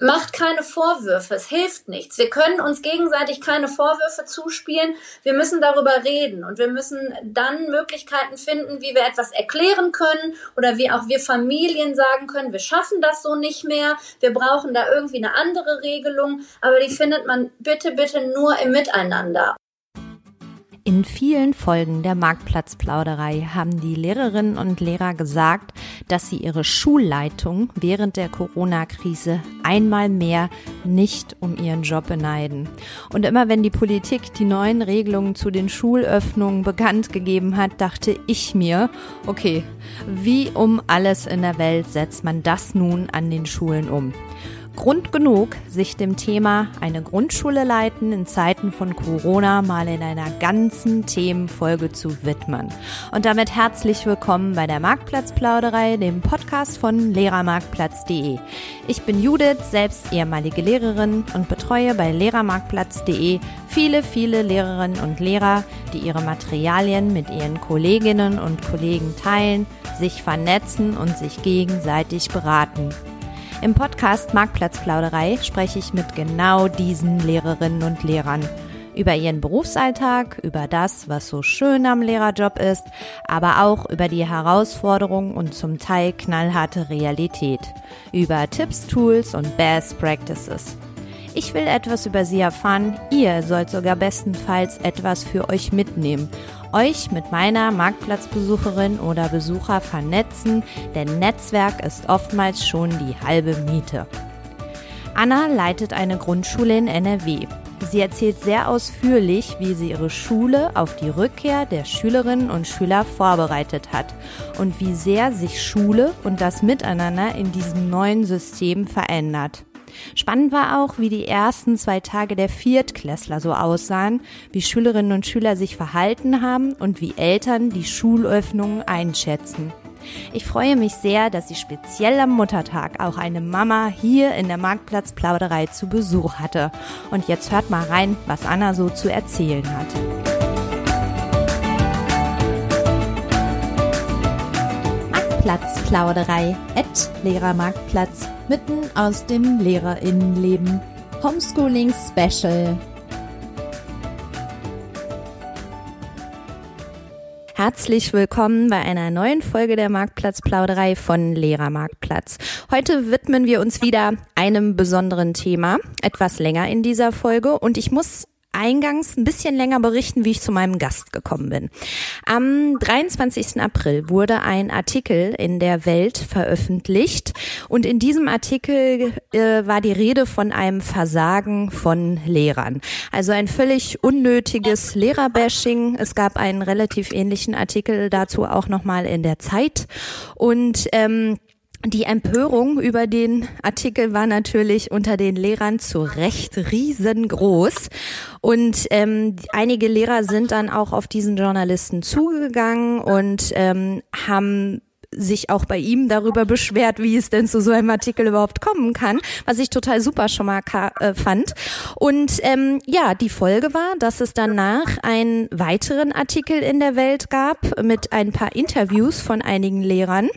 macht keine Vorwürfe, es hilft nichts. Wir können uns gegenseitig keine Vorwürfe zuspielen. Wir müssen darüber reden und wir müssen dann Möglichkeiten finden, wie wir etwas erklären können oder wie auch wir Familien sagen können, wir schaffen das so nicht mehr, wir brauchen da irgendwie eine andere Regelung, aber die findet man bitte, bitte nur im Miteinander. In vielen Folgen der Marktplatzplauderei haben die Lehrerinnen und Lehrer gesagt, dass sie ihre Schulleitung während der Corona-Krise einmal mehr nicht um ihren Job beneiden. Und immer wenn die Politik die neuen Regelungen zu den Schulöffnungen bekannt gegeben hat, dachte ich mir, okay, wie um alles in der Welt setzt man das nun an den Schulen um? Grund genug, sich dem Thema eine Grundschule leiten in Zeiten von Corona mal in einer ganzen Themenfolge zu widmen. Und damit herzlich willkommen bei der Marktplatzplauderei, dem Podcast von Lehrermarktplatz.de. Ich bin Judith, selbst ehemalige Lehrerin und betreue bei Lehrermarktplatz.de viele, viele Lehrerinnen und Lehrer, die ihre Materialien mit ihren Kolleginnen und Kollegen teilen, sich vernetzen und sich gegenseitig beraten. Im Podcast Marktplatzplauderei spreche ich mit genau diesen Lehrerinnen und Lehrern über ihren Berufsalltag, über das, was so schön am Lehrerjob ist, aber auch über die Herausforderungen und zum Teil knallharte Realität, über Tipps, Tools und Best Practices. Ich will etwas über sie erfahren, ihr sollt sogar bestenfalls etwas für euch mitnehmen euch mit meiner Marktplatzbesucherin oder Besucher vernetzen, denn Netzwerk ist oftmals schon die halbe Miete. Anna leitet eine Grundschule in NRW. Sie erzählt sehr ausführlich, wie sie ihre Schule auf die Rückkehr der Schülerinnen und Schüler vorbereitet hat und wie sehr sich Schule und das Miteinander in diesem neuen System verändert. Spannend war auch, wie die ersten zwei Tage der Viertklässler so aussahen, wie Schülerinnen und Schüler sich verhalten haben und wie Eltern die Schulöffnungen einschätzen. Ich freue mich sehr, dass sie speziell am Muttertag auch eine Mama hier in der Marktplatzplauderei zu Besuch hatte. Und jetzt hört mal rein, was Anna so zu erzählen hat. Marktplatzplauderei, at Lehrermarktplatz mitten aus dem Lehrerinnenleben. Homeschooling Special. Herzlich willkommen bei einer neuen Folge der Marktplatzplauderei von Lehrermarktplatz. Heute widmen wir uns wieder einem besonderen Thema, etwas länger in dieser Folge und ich muss eingangs ein bisschen länger berichten, wie ich zu meinem Gast gekommen bin. Am 23. April wurde ein Artikel in der Welt veröffentlicht und in diesem Artikel äh, war die Rede von einem Versagen von Lehrern. Also ein völlig unnötiges Lehrerbashing. Es gab einen relativ ähnlichen Artikel dazu auch nochmal in der Zeit und ähm, die Empörung über den Artikel war natürlich unter den Lehrern zu Recht riesengroß. Und ähm, einige Lehrer sind dann auch auf diesen Journalisten zugegangen und ähm, haben sich auch bei ihm darüber beschwert, wie es denn zu so einem Artikel überhaupt kommen kann, was ich total super schon mal äh, fand. Und ähm, ja, die Folge war, dass es danach einen weiteren Artikel in der Welt gab mit ein paar Interviews von einigen Lehrern.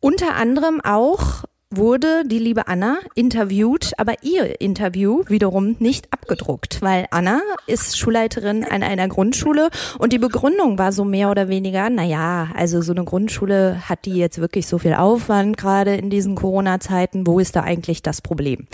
Unter anderem auch wurde die liebe Anna interviewt, aber ihr Interview wiederum nicht abgedruckt, weil Anna ist Schulleiterin an einer Grundschule und die Begründung war so mehr oder weniger, na ja, also so eine Grundschule hat die jetzt wirklich so viel Aufwand gerade in diesen Corona-Zeiten, wo ist da eigentlich das Problem?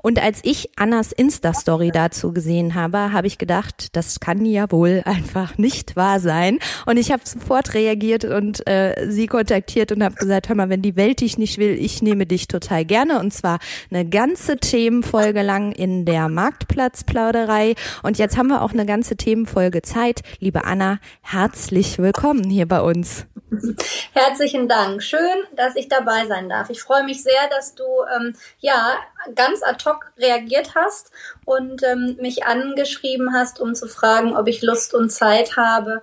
Und als ich Annas Insta-Story dazu gesehen habe, habe ich gedacht, das kann ja wohl einfach nicht wahr sein und ich habe sofort reagiert und äh, sie kontaktiert und habe gesagt, hör mal, wenn die Welt dich nicht will, ich nehme dich ich total gerne und zwar eine ganze Themenfolge lang in der Marktplatzplauderei und jetzt haben wir auch eine ganze Themenfolge Zeit. Liebe Anna, herzlich willkommen hier bei uns. Herzlichen Dank. Schön, dass ich dabei sein darf. Ich freue mich sehr, dass du ähm, ja ganz ad hoc reagiert hast und ähm, mich angeschrieben hast, um zu fragen, ob ich Lust und Zeit habe,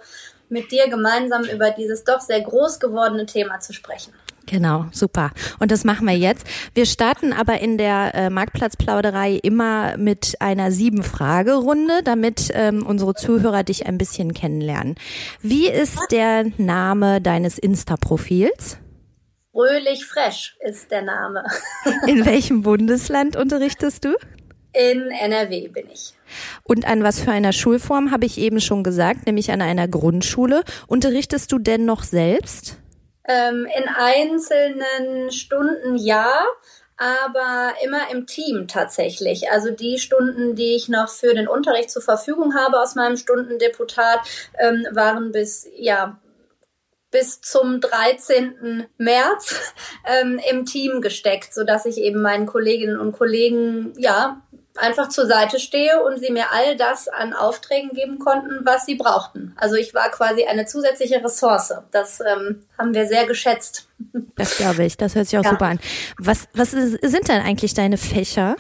mit dir gemeinsam über dieses doch sehr groß gewordene Thema zu sprechen. Genau, super. Und das machen wir jetzt. Wir starten aber in der äh, Marktplatzplauderei immer mit einer sieben Fragerunde, damit ähm, unsere Zuhörer dich ein bisschen kennenlernen. Wie ist der Name deines Insta-Profils? Fröhlich Fresh ist der Name. In welchem Bundesland unterrichtest du? In NRW bin ich. Und an was für einer Schulform habe ich eben schon gesagt, nämlich an einer Grundschule. Unterrichtest du denn noch selbst? Ähm, in einzelnen Stunden ja, aber immer im Team tatsächlich. Also die Stunden, die ich noch für den Unterricht zur Verfügung habe aus meinem Stundendeputat, ähm, waren bis ja bis zum 13. März ähm, im Team gesteckt, so dass ich eben meinen Kolleginnen und Kollegen ja einfach zur Seite stehe und sie mir all das an Aufträgen geben konnten, was sie brauchten. Also ich war quasi eine zusätzliche Ressource. Das ähm, haben wir sehr geschätzt. Das glaube ich. Das hört sich auch ja. super an. Was, was sind denn eigentlich deine Fächer?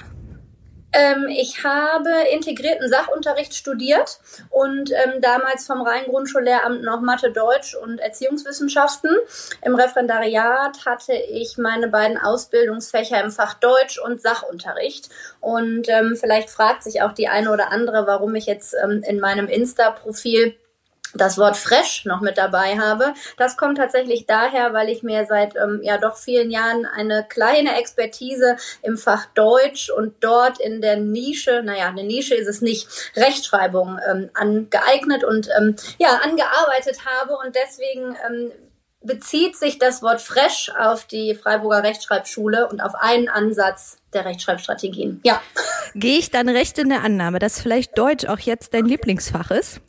Ähm, ich habe integrierten Sachunterricht studiert und ähm, damals vom Rhein-Grundschullehramt noch Mathe, Deutsch und Erziehungswissenschaften. Im Referendariat hatte ich meine beiden Ausbildungsfächer im Fach Deutsch und Sachunterricht. Und ähm, vielleicht fragt sich auch die eine oder andere, warum ich jetzt ähm, in meinem Insta-Profil das Wort fresh noch mit dabei habe. Das kommt tatsächlich daher, weil ich mir seit ähm, ja doch vielen Jahren eine kleine Expertise im Fach Deutsch und dort in der Nische, naja, eine Nische ist es nicht, Rechtschreibung ähm, angeeignet und ähm, ja, angearbeitet habe und deswegen ähm, bezieht sich das Wort fresh auf die Freiburger Rechtschreibschule und auf einen Ansatz der Rechtschreibstrategien. Ja. Gehe ich dann recht in der Annahme, dass vielleicht Deutsch auch jetzt dein Lieblingsfach ist?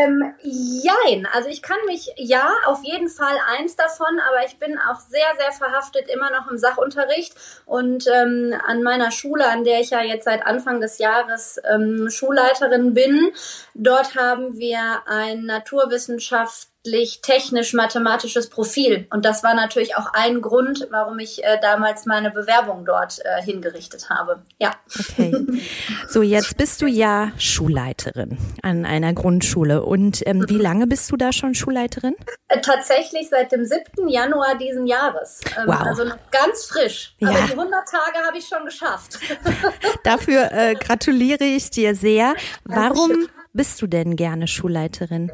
Ähm, jein. Also ich kann mich, ja, auf jeden Fall eins davon, aber ich bin auch sehr, sehr verhaftet immer noch im Sachunterricht und ähm, an meiner Schule, an der ich ja jetzt seit Anfang des Jahres ähm, Schulleiterin bin, dort haben wir ein Naturwissenschaft technisch-mathematisches Profil. Und das war natürlich auch ein Grund, warum ich äh, damals meine Bewerbung dort äh, hingerichtet habe. Ja. Okay. So, jetzt bist du ja Schulleiterin an einer Grundschule. Und ähm, wie lange bist du da schon Schulleiterin? Äh, tatsächlich seit dem 7. Januar diesen Jahres. Ähm, wow. Also noch ganz frisch. Ja. Aber die 100 Tage habe ich schon geschafft. Dafür äh, gratuliere ich dir sehr. Warum bist du denn gerne Schulleiterin?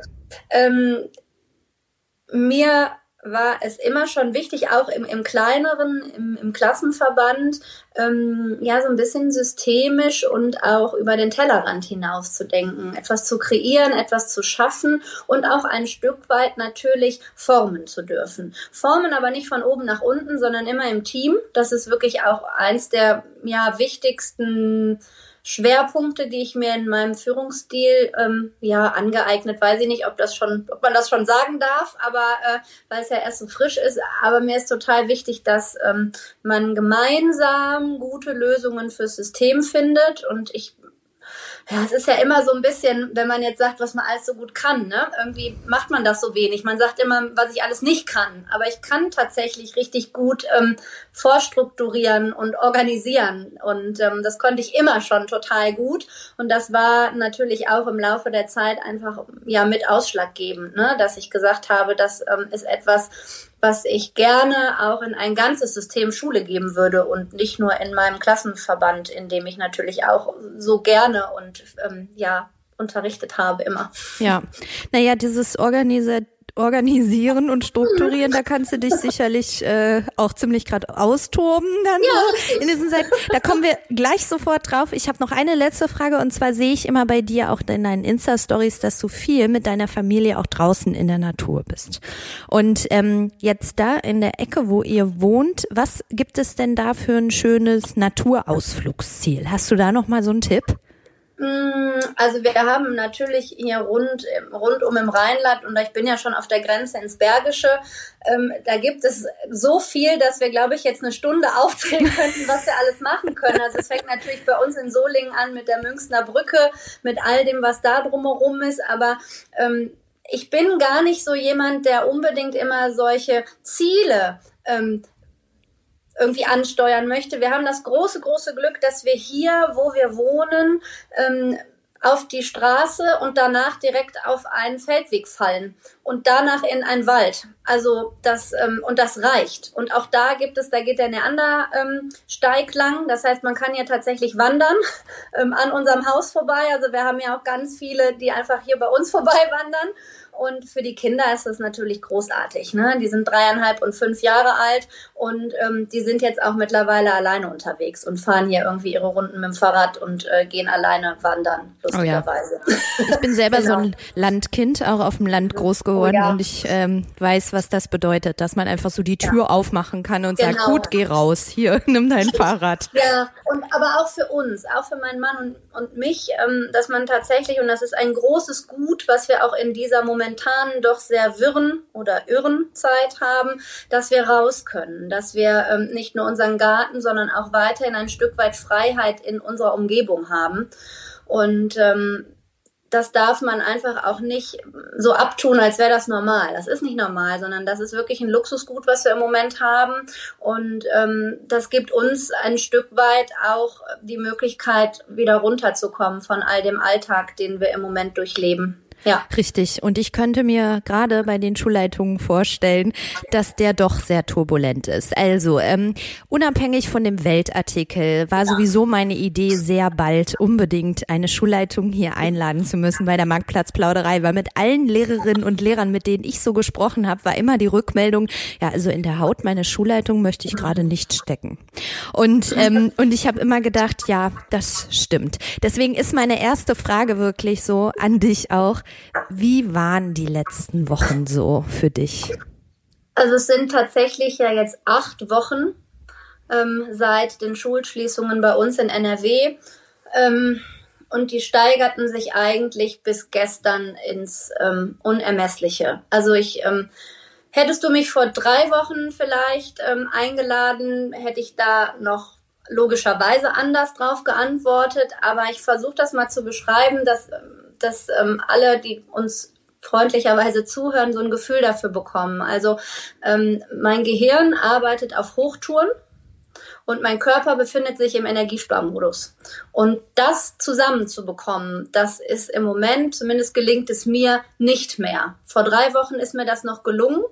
Ähm, mir war es immer schon wichtig, auch im, im kleineren, im, im Klassenverband, ähm, ja, so ein bisschen systemisch und auch über den Tellerrand hinaus zu denken, etwas zu kreieren, etwas zu schaffen und auch ein Stück weit natürlich formen zu dürfen. Formen aber nicht von oben nach unten, sondern immer im Team. Das ist wirklich auch eins der, ja, wichtigsten Schwerpunkte, die ich mir in meinem Führungsstil ähm, ja angeeignet, weiß ich nicht, ob das schon, ob man das schon sagen darf, aber äh, weil es ja erst so frisch ist. Aber mir ist total wichtig, dass ähm, man gemeinsam gute Lösungen fürs System findet und ich ja, es ist ja immer so ein bisschen, wenn man jetzt sagt, was man alles so gut kann, ne? Irgendwie macht man das so wenig. Man sagt immer, was ich alles nicht kann. Aber ich kann tatsächlich richtig gut ähm, vorstrukturieren und organisieren. Und ähm, das konnte ich immer schon total gut. Und das war natürlich auch im Laufe der Zeit einfach ja mit ausschlaggebend, ne? dass ich gesagt habe, das ähm, ist etwas, was ich gerne auch in ein ganzes System Schule geben würde und nicht nur in meinem Klassenverband, in dem ich natürlich auch so gerne und ähm, ja unterrichtet habe immer. Ja, naja, dieses organisierte organisieren und strukturieren, da kannst du dich sicherlich äh, auch ziemlich gerade austoben dann ja. in diesen Zeiten. Da kommen wir gleich sofort drauf. Ich habe noch eine letzte Frage und zwar sehe ich immer bei dir auch in deinen Insta-Stories, dass du viel mit deiner Familie auch draußen in der Natur bist. Und ähm, jetzt da in der Ecke, wo ihr wohnt, was gibt es denn da für ein schönes Naturausflugsziel? Hast du da noch mal so einen Tipp? Mm, also wir haben natürlich hier rund, rundum im Rheinland und ich bin ja schon auf der Grenze ins Bergische, ähm, da gibt es so viel, dass wir, glaube ich, jetzt eine Stunde aufzählen könnten, was wir alles machen können. Also es fängt natürlich bei uns in Solingen an mit der Münchner Brücke, mit all dem, was da drumherum ist, aber ähm, ich bin gar nicht so jemand, der unbedingt immer solche Ziele ähm, irgendwie ansteuern möchte. Wir haben das große, große Glück, dass wir hier, wo wir wohnen, ähm, auf die Straße und danach direkt auf einen Feldweg fallen und danach in einen Wald. Also das ähm, und das reicht. Und auch da gibt es, da geht der Neandersteig ähm, lang. Das heißt, man kann ja tatsächlich wandern ähm, an unserem Haus vorbei. Also wir haben ja auch ganz viele, die einfach hier bei uns vorbei wandern. Und für die Kinder ist das natürlich großartig. Ne? Die sind dreieinhalb und fünf Jahre alt und ähm, die sind jetzt auch mittlerweile alleine unterwegs und fahren hier irgendwie ihre Runden mit dem Fahrrad und äh, gehen alleine wandern, lustigerweise. Oh ja. Ich bin selber genau. so ein Landkind, auch auf dem Land groß geworden oh ja. und ich ähm, weiß, was das bedeutet, dass man einfach so die Tür ja. aufmachen kann und genau. sagt, gut, geh raus, hier, nimm dein Fahrrad. Ja, und aber auch für uns, auch für meinen Mann und, und mich, ähm, dass man tatsächlich, und das ist ein großes Gut, was wir auch in dieser momentanen doch sehr wirren oder irren Zeit haben, dass wir raus können, dass wir ähm, nicht nur unseren Garten, sondern auch weiterhin ein Stück weit Freiheit in unserer Umgebung haben. Und ähm, das darf man einfach auch nicht so abtun, als wäre das normal. Das ist nicht normal, sondern das ist wirklich ein Luxusgut, was wir im Moment haben. Und ähm, das gibt uns ein Stück weit auch die Möglichkeit, wieder runterzukommen von all dem Alltag, den wir im Moment durchleben. Ja. Richtig. Und ich könnte mir gerade bei den Schulleitungen vorstellen, dass der doch sehr turbulent ist. Also, ähm, unabhängig von dem Weltartikel war sowieso meine Idee, sehr bald unbedingt eine Schulleitung hier einladen zu müssen bei der Marktplatzplauderei, weil mit allen Lehrerinnen und Lehrern, mit denen ich so gesprochen habe, war immer die Rückmeldung, ja, also in der Haut meiner Schulleitung möchte ich gerade nicht stecken. Und, ähm, und ich habe immer gedacht, ja, das stimmt. Deswegen ist meine erste Frage wirklich so an dich auch. Wie waren die letzten Wochen so für dich? Also es sind tatsächlich ja jetzt acht Wochen ähm, seit den Schulschließungen bei uns in NRW. Ähm, und die steigerten sich eigentlich bis gestern ins ähm, Unermessliche. Also ich ähm, hättest du mich vor drei Wochen vielleicht ähm, eingeladen, hätte ich da noch logischerweise anders drauf geantwortet. Aber ich versuche das mal zu beschreiben, dass ähm, dass ähm, alle, die uns freundlicherweise zuhören, so ein Gefühl dafür bekommen. Also ähm, mein Gehirn arbeitet auf Hochtouren und mein Körper befindet sich im Energiesparmodus. Und das zusammenzubekommen, das ist im Moment, zumindest gelingt es mir nicht mehr. Vor drei Wochen ist mir das noch gelungen,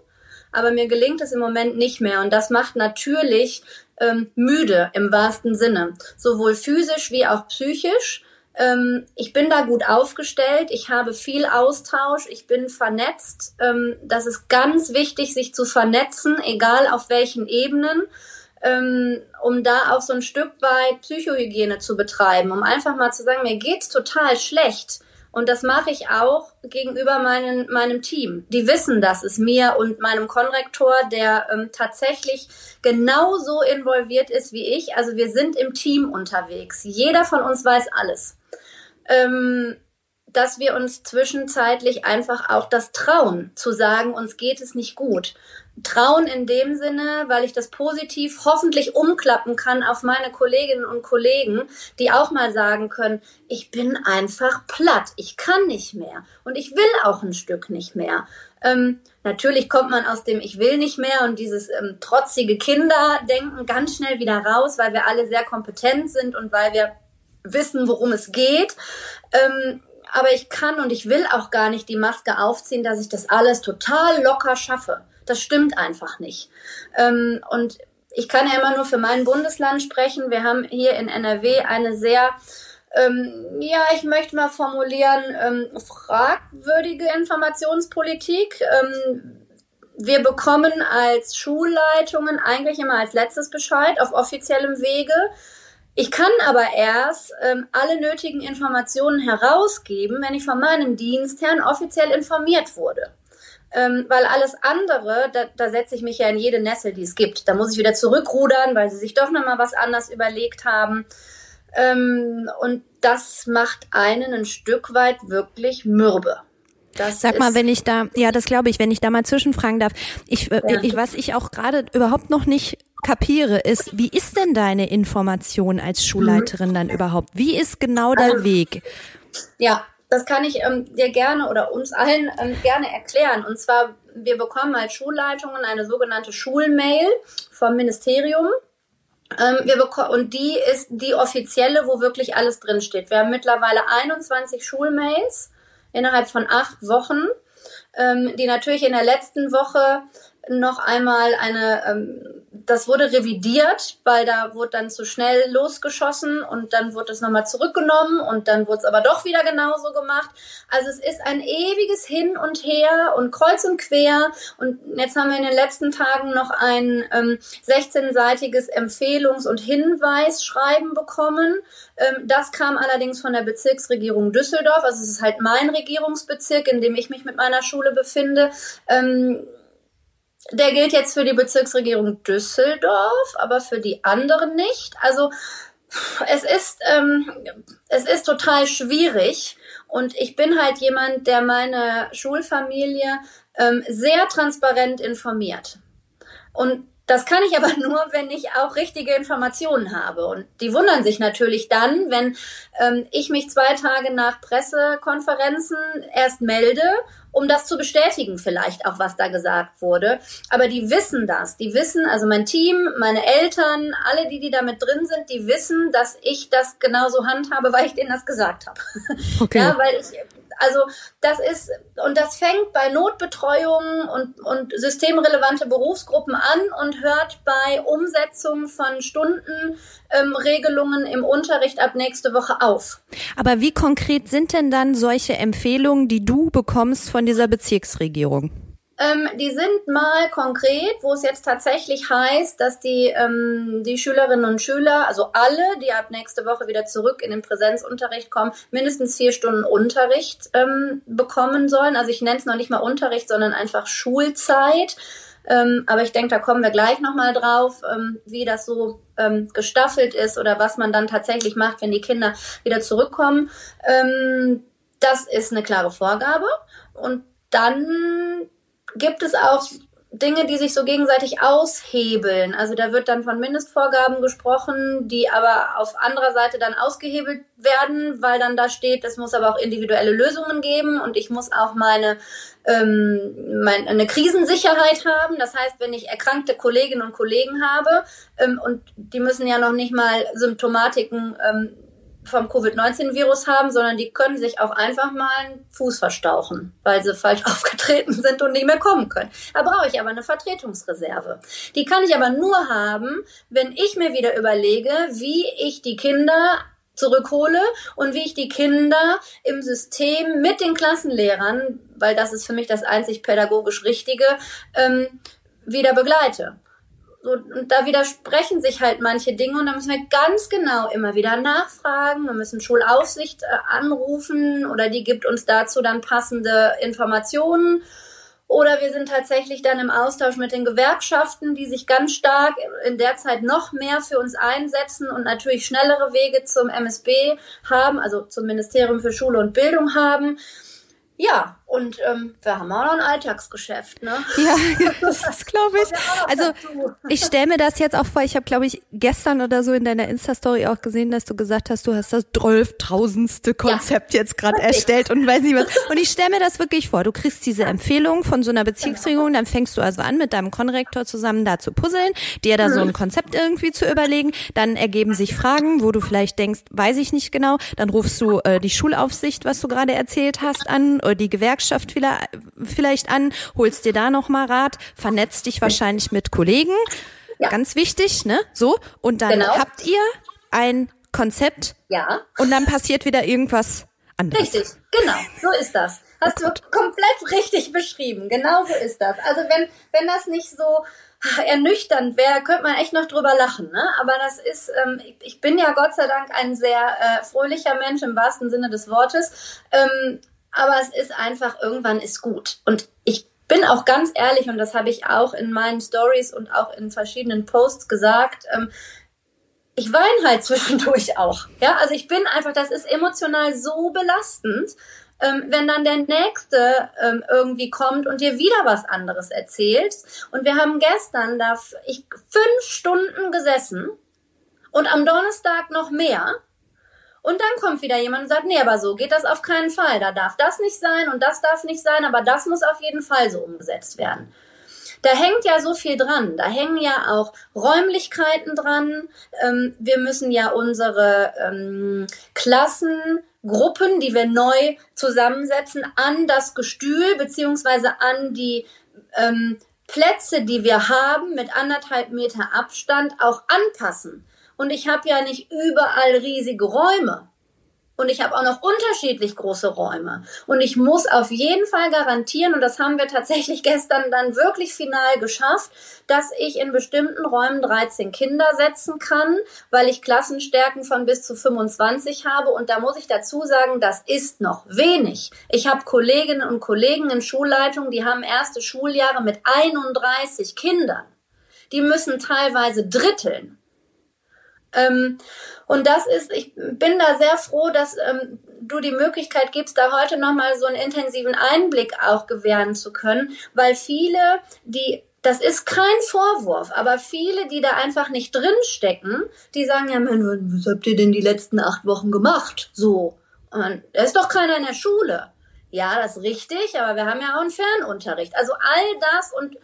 aber mir gelingt es im Moment nicht mehr. Und das macht natürlich ähm, müde im wahrsten Sinne, sowohl physisch wie auch psychisch. Ähm, ich bin da gut aufgestellt, ich habe viel Austausch, ich bin vernetzt. Ähm, das ist ganz wichtig, sich zu vernetzen, egal auf welchen Ebenen, ähm, um da auch so ein Stück weit Psychohygiene zu betreiben, um einfach mal zu sagen, mir geht's total schlecht. Und das mache ich auch gegenüber meinen, meinem Team. Die wissen, dass es mir und meinem Konrektor, der ähm, tatsächlich genauso involviert ist wie ich. Also wir sind im Team unterwegs. Jeder von uns weiß alles ähm, dass wir uns zwischenzeitlich einfach auch das trauen, zu sagen, uns geht es nicht gut. Trauen in dem Sinne, weil ich das positiv hoffentlich umklappen kann auf meine Kolleginnen und Kollegen, die auch mal sagen können, ich bin einfach platt, ich kann nicht mehr und ich will auch ein Stück nicht mehr. Ähm, natürlich kommt man aus dem Ich will nicht mehr und dieses ähm, trotzige Kinderdenken ganz schnell wieder raus, weil wir alle sehr kompetent sind und weil wir wissen, worum es geht. Ähm, aber ich kann und ich will auch gar nicht die Maske aufziehen, dass ich das alles total locker schaffe. Das stimmt einfach nicht. Ähm, und ich kann ja immer nur für mein Bundesland sprechen. Wir haben hier in NRW eine sehr, ähm, ja, ich möchte mal formulieren, ähm, fragwürdige Informationspolitik. Ähm, wir bekommen als Schulleitungen eigentlich immer als letztes Bescheid auf offiziellem Wege. Ich kann aber erst ähm, alle nötigen Informationen herausgeben, wenn ich von meinem Dienstherrn offiziell informiert wurde. Ähm, weil alles andere, da, da setze ich mich ja in jede Nessel, die es gibt. Da muss ich wieder zurückrudern, weil sie sich doch nochmal was anders überlegt haben. Ähm, und das macht einen ein Stück weit wirklich mürbe. Das Sag mal, wenn ich da, ja, das glaube ich, wenn ich da mal zwischenfragen darf. Ich, äh, ja. ich was ich auch gerade überhaupt noch nicht kapiere, ist, wie ist denn deine Information als Schulleiterin mhm. dann überhaupt? Wie ist genau dein also, Weg? Ja, das kann ich ähm, dir gerne oder uns allen ähm, gerne erklären. Und zwar, wir bekommen als Schulleitungen eine sogenannte Schulmail vom Ministerium. Ähm, wir und die ist die offizielle, wo wirklich alles drinsteht. Wir haben mittlerweile 21 Schulmails innerhalb von acht Wochen, ähm, die natürlich in der letzten Woche noch einmal eine, ähm, das wurde revidiert, weil da wurde dann zu schnell losgeschossen und dann wurde es nochmal zurückgenommen und dann wurde es aber doch wieder genauso gemacht. Also es ist ein ewiges Hin und Her und kreuz und quer und jetzt haben wir in den letzten Tagen noch ein ähm, 16-seitiges Empfehlungs- und Hinweisschreiben bekommen. Ähm, das kam allerdings von der Bezirksregierung Düsseldorf, also es ist halt mein Regierungsbezirk, in dem ich mich mit meiner Schule befinde. Ähm, der gilt jetzt für die Bezirksregierung Düsseldorf, aber für die anderen nicht. Also es ist, ähm, es ist total schwierig. Und ich bin halt jemand, der meine Schulfamilie ähm, sehr transparent informiert. Und das kann ich aber nur, wenn ich auch richtige Informationen habe. Und die wundern sich natürlich dann, wenn ähm, ich mich zwei Tage nach Pressekonferenzen erst melde um das zu bestätigen vielleicht auch, was da gesagt wurde. Aber die wissen das. Die wissen, also mein Team, meine Eltern, alle, die, die da mit drin sind, die wissen, dass ich das genauso handhabe, weil ich denen das gesagt habe. Okay. Ja, weil ich also das ist, und das fängt bei Notbetreuung und, und systemrelevante Berufsgruppen an und hört bei Umsetzung von Stundenregelungen ähm, im Unterricht ab nächste Woche auf. Aber wie konkret sind denn dann solche Empfehlungen, die du bekommst von dieser Bezirksregierung? Ähm, die sind mal konkret, wo es jetzt tatsächlich heißt, dass die, ähm, die Schülerinnen und Schüler, also alle, die ab nächste Woche wieder zurück in den Präsenzunterricht kommen, mindestens vier Stunden Unterricht ähm, bekommen sollen. Also ich nenne es noch nicht mal Unterricht, sondern einfach Schulzeit. Ähm, aber ich denke, da kommen wir gleich nochmal drauf, ähm, wie das so ähm, gestaffelt ist oder was man dann tatsächlich macht, wenn die Kinder wieder zurückkommen. Ähm, das ist eine klare Vorgabe. Und dann gibt es auch Dinge, die sich so gegenseitig aushebeln. Also da wird dann von Mindestvorgaben gesprochen, die aber auf anderer Seite dann ausgehebelt werden, weil dann da steht, es muss aber auch individuelle Lösungen geben und ich muss auch meine, ähm, meine eine Krisensicherheit haben. Das heißt, wenn ich erkrankte Kolleginnen und Kollegen habe ähm, und die müssen ja noch nicht mal Symptomatiken ähm, vom Covid-19-Virus haben, sondern die können sich auch einfach mal einen Fuß verstauchen, weil sie falsch aufgetreten sind und nicht mehr kommen können. Da brauche ich aber eine Vertretungsreserve. Die kann ich aber nur haben, wenn ich mir wieder überlege, wie ich die Kinder zurückhole und wie ich die Kinder im System mit den Klassenlehrern, weil das ist für mich das einzig pädagogisch Richtige, ähm, wieder begleite. Und da widersprechen sich halt manche Dinge und da müssen wir ganz genau immer wieder nachfragen. Wir müssen Schulaufsicht äh, anrufen oder die gibt uns dazu dann passende Informationen. Oder wir sind tatsächlich dann im Austausch mit den Gewerkschaften, die sich ganz stark in der Zeit noch mehr für uns einsetzen und natürlich schnellere Wege zum MSB haben, also zum Ministerium für Schule und Bildung haben. Ja, und ähm, wir haben auch noch ein Alltagsgeschäft, ne? Ja, das glaube ich. Also ich stelle mir das jetzt auch vor, ich habe, glaube ich, gestern oder so in deiner Insta-Story auch gesehen, dass du gesagt hast, du hast das zwölftausendste Konzept ja. jetzt gerade erstellt und weiß nicht was. Und ich stelle mir das wirklich vor, du kriegst diese Empfehlung von so einer Beziehungsregelung, dann fängst du also an, mit deinem Konrektor zusammen da zu puzzeln, dir da mhm. so ein Konzept irgendwie zu überlegen, dann ergeben sich Fragen, wo du vielleicht denkst, weiß ich nicht genau, dann rufst du äh, die Schulaufsicht, was du gerade erzählt hast, an, oder die Gewerkschaft Gewerkschaft vielleicht an, holst dir da nochmal Rat, vernetzt dich wahrscheinlich mit Kollegen. Ja. Ganz wichtig, ne? So. Und dann genau. habt ihr ein Konzept. Ja. Und dann passiert wieder irgendwas anderes. Richtig, genau. So ist das. Hast oh du komplett richtig beschrieben. Genau so ist das. Also wenn, wenn das nicht so ernüchternd wäre, könnte man echt noch drüber lachen. Ne? Aber das ist, ähm, ich, ich bin ja Gott sei Dank ein sehr äh, fröhlicher Mensch im wahrsten Sinne des Wortes. Ähm, aber es ist einfach, irgendwann ist gut. Und ich bin auch ganz ehrlich, und das habe ich auch in meinen Stories und auch in verschiedenen Posts gesagt, ähm, ich weine halt zwischendurch auch. Ja, also ich bin einfach, das ist emotional so belastend, ähm, wenn dann der Nächste ähm, irgendwie kommt und dir wieder was anderes erzählt. Und wir haben gestern da ich fünf Stunden gesessen und am Donnerstag noch mehr und dann kommt wieder jemand und sagt, nee, aber so geht das auf keinen Fall. Da darf das nicht sein und das darf nicht sein, aber das muss auf jeden Fall so umgesetzt werden. Da hängt ja so viel dran. Da hängen ja auch Räumlichkeiten dran. Ähm, wir müssen ja unsere ähm, Klassengruppen, die wir neu zusammensetzen, an das Gestühl beziehungsweise an die ähm, Plätze, die wir haben, mit anderthalb Meter Abstand auch anpassen. Und ich habe ja nicht überall riesige Räume. Und ich habe auch noch unterschiedlich große Räume. Und ich muss auf jeden Fall garantieren, und das haben wir tatsächlich gestern dann wirklich final geschafft, dass ich in bestimmten Räumen 13 Kinder setzen kann, weil ich Klassenstärken von bis zu 25 habe. Und da muss ich dazu sagen, das ist noch wenig. Ich habe Kolleginnen und Kollegen in Schulleitungen, die haben erste Schuljahre mit 31 Kindern. Die müssen teilweise dritteln. Ähm, und das ist, ich bin da sehr froh, dass ähm, du die Möglichkeit gibst, da heute nochmal so einen intensiven Einblick auch gewähren zu können, weil viele, die das ist kein Vorwurf, aber viele, die da einfach nicht drinstecken, die sagen ja, was habt ihr denn die letzten acht Wochen gemacht? So. Und da ist doch keiner in der Schule. Ja, das ist richtig, aber wir haben ja auch einen Fernunterricht. Also all das und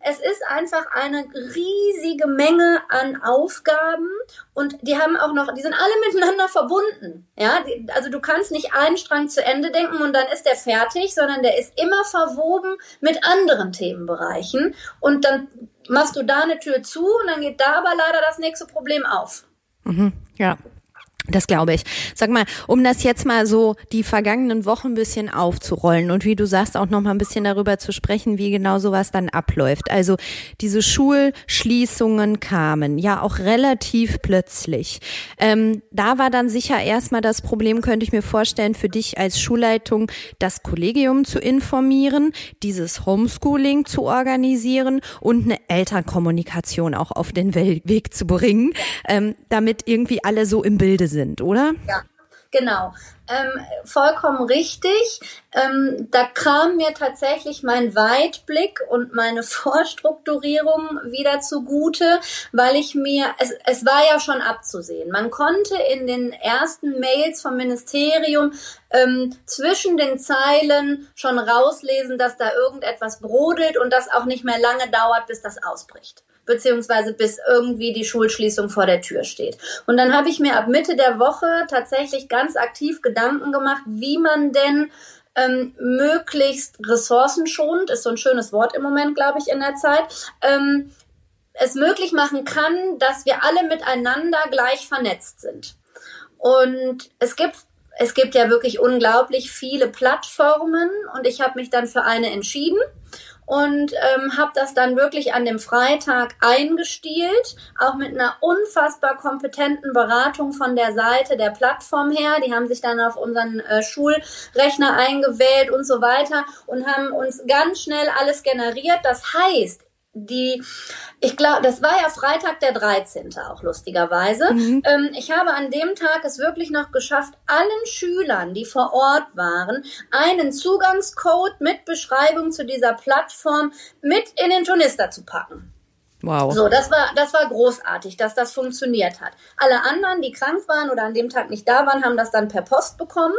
es ist einfach eine riesige Menge an Aufgaben und die haben auch noch, die sind alle miteinander verbunden. Ja, also du kannst nicht einen Strang zu Ende denken und dann ist der fertig, sondern der ist immer verwoben mit anderen Themenbereichen und dann machst du da eine Tür zu und dann geht da aber leider das nächste Problem auf. Mhm, ja. Das glaube ich. Sag mal, um das jetzt mal so die vergangenen Wochen ein bisschen aufzurollen und wie du sagst, auch noch mal ein bisschen darüber zu sprechen, wie genau sowas dann abläuft. Also diese Schulschließungen kamen ja auch relativ plötzlich. Ähm, da war dann sicher erstmal das Problem, könnte ich mir vorstellen, für dich als Schulleitung, das Kollegium zu informieren, dieses Homeschooling zu organisieren und eine Elternkommunikation auch auf den Weg zu bringen, ähm, damit irgendwie alle so im Bilde sind sind, oder? Ja, genau. Ähm, vollkommen richtig. Ähm, da kam mir tatsächlich mein Weitblick und meine Vorstrukturierung wieder zugute, weil ich mir, es, es war ja schon abzusehen. Man konnte in den ersten Mails vom Ministerium ähm, zwischen den Zeilen schon rauslesen, dass da irgendetwas brodelt und das auch nicht mehr lange dauert, bis das ausbricht beziehungsweise bis irgendwie die Schulschließung vor der Tür steht. Und dann habe ich mir ab Mitte der Woche tatsächlich ganz aktiv Gedanken gemacht, wie man denn ähm, möglichst ressourcenschonend, ist so ein schönes Wort im Moment, glaube ich, in der Zeit, ähm, es möglich machen kann, dass wir alle miteinander gleich vernetzt sind. Und es gibt es gibt ja wirklich unglaublich viele Plattformen und ich habe mich dann für eine entschieden und ähm, habe das dann wirklich an dem Freitag eingestielt, auch mit einer unfassbar kompetenten Beratung von der Seite der Plattform her. Die haben sich dann auf unseren äh, Schulrechner eingewählt und so weiter und haben uns ganz schnell alles generiert. Das heißt, die, ich glaube, das war ja Freitag der 13. auch lustigerweise. Mhm. Ähm, ich habe an dem Tag es wirklich noch geschafft, allen Schülern, die vor Ort waren, einen Zugangscode mit Beschreibung zu dieser Plattform mit in den Turnister zu packen. Wow. So, das war, das war großartig, dass das funktioniert hat. Alle anderen, die krank waren oder an dem Tag nicht da waren, haben das dann per Post bekommen.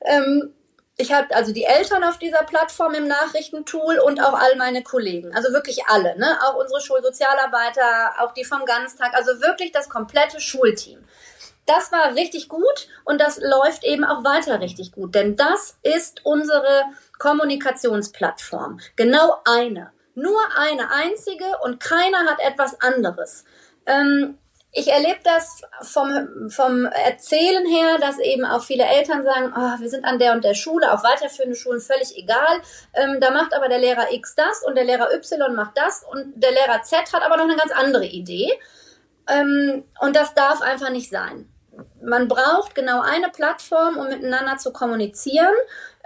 Ähm, ich habe also die Eltern auf dieser Plattform im Nachrichtentool und auch all meine Kollegen. Also wirklich alle, ne? Auch unsere Schulsozialarbeiter, auch die vom Ganztag, also wirklich das komplette Schulteam. Das war richtig gut und das läuft eben auch weiter richtig gut, denn das ist unsere Kommunikationsplattform. Genau eine. Nur eine einzige und keiner hat etwas anderes. Ähm, ich erlebe das vom, vom Erzählen her, dass eben auch viele Eltern sagen, oh, wir sind an der und der Schule, auch weiterführende Schulen, völlig egal. Ähm, da macht aber der Lehrer X das und der Lehrer Y macht das und der Lehrer Z hat aber noch eine ganz andere Idee. Ähm, und das darf einfach nicht sein. Man braucht genau eine Plattform, um miteinander zu kommunizieren.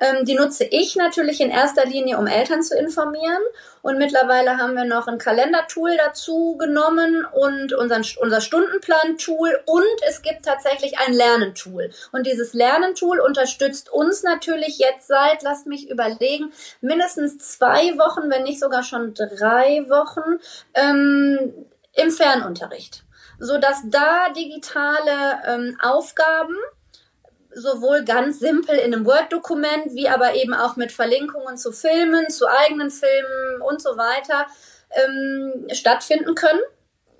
Ähm, die nutze ich natürlich in erster Linie, um Eltern zu informieren. Und mittlerweile haben wir noch ein Kalendertool dazu genommen und unseren, unser Stundenplan-Tool und es gibt tatsächlich ein Lernentool. Und dieses Lernentool unterstützt uns natürlich jetzt seit, lasst mich überlegen, mindestens zwei Wochen, wenn nicht sogar schon drei Wochen ähm, im Fernunterricht. Sodass da digitale ähm, Aufgaben sowohl ganz simpel in einem Word-Dokument, wie aber eben auch mit Verlinkungen zu Filmen, zu eigenen Filmen und so weiter ähm, stattfinden können.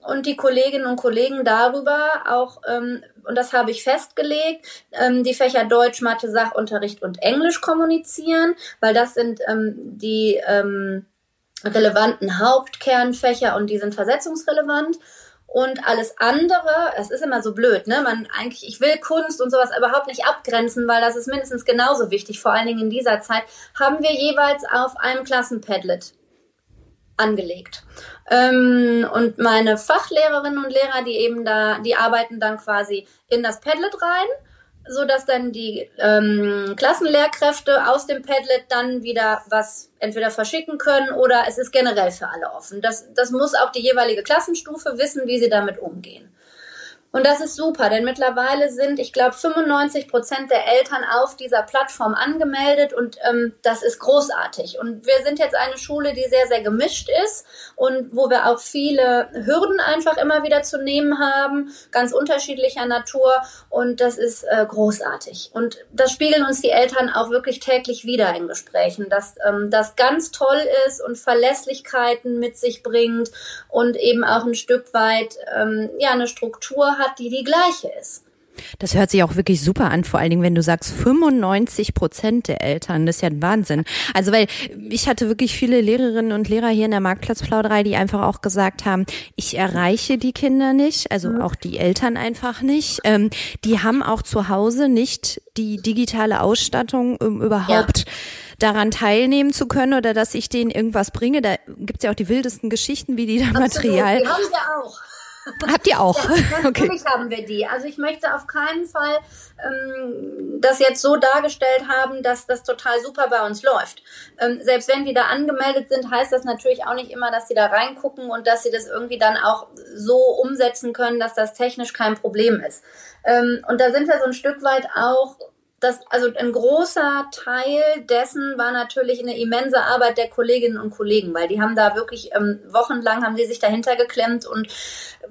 Und die Kolleginnen und Kollegen darüber auch, ähm, und das habe ich festgelegt, ähm, die Fächer Deutsch, Mathe, Sachunterricht und Englisch kommunizieren, weil das sind ähm, die ähm, relevanten Hauptkernfächer und die sind versetzungsrelevant. Und alles andere, es ist immer so blöd, ne? Man eigentlich, ich will Kunst und sowas überhaupt nicht abgrenzen, weil das ist mindestens genauso wichtig, vor allen Dingen in dieser Zeit, haben wir jeweils auf einem Klassenpadlet angelegt. Ähm, und meine Fachlehrerinnen und Lehrer, die eben da, die arbeiten dann quasi in das Padlet rein so dass dann die ähm, Klassenlehrkräfte aus dem Padlet dann wieder was entweder verschicken können oder es ist generell für alle offen. Das, das muss auch die jeweilige Klassenstufe wissen, wie sie damit umgehen. Und das ist super, denn mittlerweile sind, ich glaube, 95 Prozent der Eltern auf dieser Plattform angemeldet und ähm, das ist großartig. Und wir sind jetzt eine Schule, die sehr, sehr gemischt ist und wo wir auch viele Hürden einfach immer wieder zu nehmen haben, ganz unterschiedlicher Natur und das ist äh, großartig. Und das spiegeln uns die Eltern auch wirklich täglich wieder in Gesprächen, dass ähm, das ganz toll ist und Verlässlichkeiten mit sich bringt und eben auch ein Stück weit ähm, ja eine Struktur hat, die die gleiche ist. Das hört sich auch wirklich super an, vor allen Dingen, wenn du sagst 95 Prozent der Eltern. Das ist ja ein Wahnsinn. Also, weil ich hatte wirklich viele Lehrerinnen und Lehrer hier in der Marktplatzplauderei, die einfach auch gesagt haben, ich erreiche die Kinder nicht, also mhm. auch die Eltern einfach nicht. Ähm, die haben auch zu Hause nicht die digitale Ausstattung, um überhaupt ja daran teilnehmen zu können oder dass ich denen irgendwas bringe. Da gibt's ja auch die wildesten Geschichten, wie die da Absolut, Material. Die haben wir auch. Habt ihr auch? Ja, natürlich okay. haben wir die. Also ich möchte auf keinen Fall ähm, das jetzt so dargestellt haben, dass das total super bei uns läuft. Ähm, selbst wenn die da angemeldet sind, heißt das natürlich auch nicht immer, dass sie da reingucken und dass sie das irgendwie dann auch so umsetzen können, dass das technisch kein Problem ist. Ähm, und da sind wir so ein Stück weit auch das, also ein großer Teil dessen war natürlich eine immense Arbeit der Kolleginnen und Kollegen, weil die haben da wirklich ähm, wochenlang haben die sich dahinter geklemmt und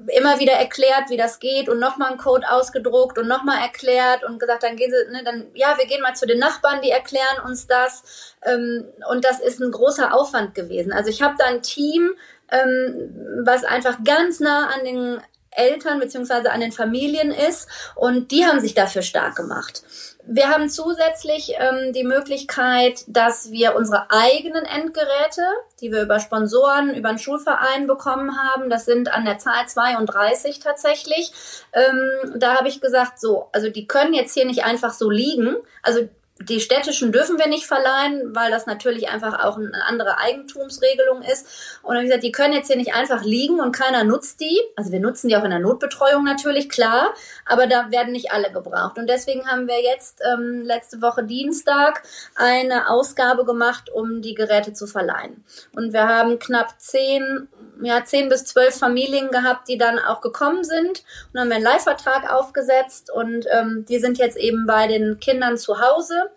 immer wieder erklärt, wie das geht und nochmal einen Code ausgedruckt und nochmal erklärt und gesagt, dann gehen sie, ne, dann, ja, wir gehen mal zu den Nachbarn, die erklären uns das. Ähm, und das ist ein großer Aufwand gewesen. Also ich habe da ein Team, ähm, was einfach ganz nah an den Eltern beziehungsweise an den Familien ist und die haben sich dafür stark gemacht. Wir haben zusätzlich ähm, die Möglichkeit, dass wir unsere eigenen Endgeräte, die wir über Sponsoren, über einen Schulverein bekommen haben, das sind an der Zahl 32 tatsächlich. Ähm, da habe ich gesagt, so, also die können jetzt hier nicht einfach so liegen. Also die städtischen dürfen wir nicht verleihen, weil das natürlich einfach auch eine andere Eigentumsregelung ist. Und ich gesagt, die können jetzt hier nicht einfach liegen und keiner nutzt die. Also wir nutzen die auch in der Notbetreuung natürlich, klar, aber da werden nicht alle gebraucht. Und deswegen haben wir jetzt ähm, letzte Woche Dienstag eine Ausgabe gemacht, um die Geräte zu verleihen. Und wir haben knapp zehn ja, zehn bis zwölf Familien gehabt, die dann auch gekommen sind. Und haben einen Leihvertrag aufgesetzt und ähm, die sind jetzt eben bei den Kindern zu Hause.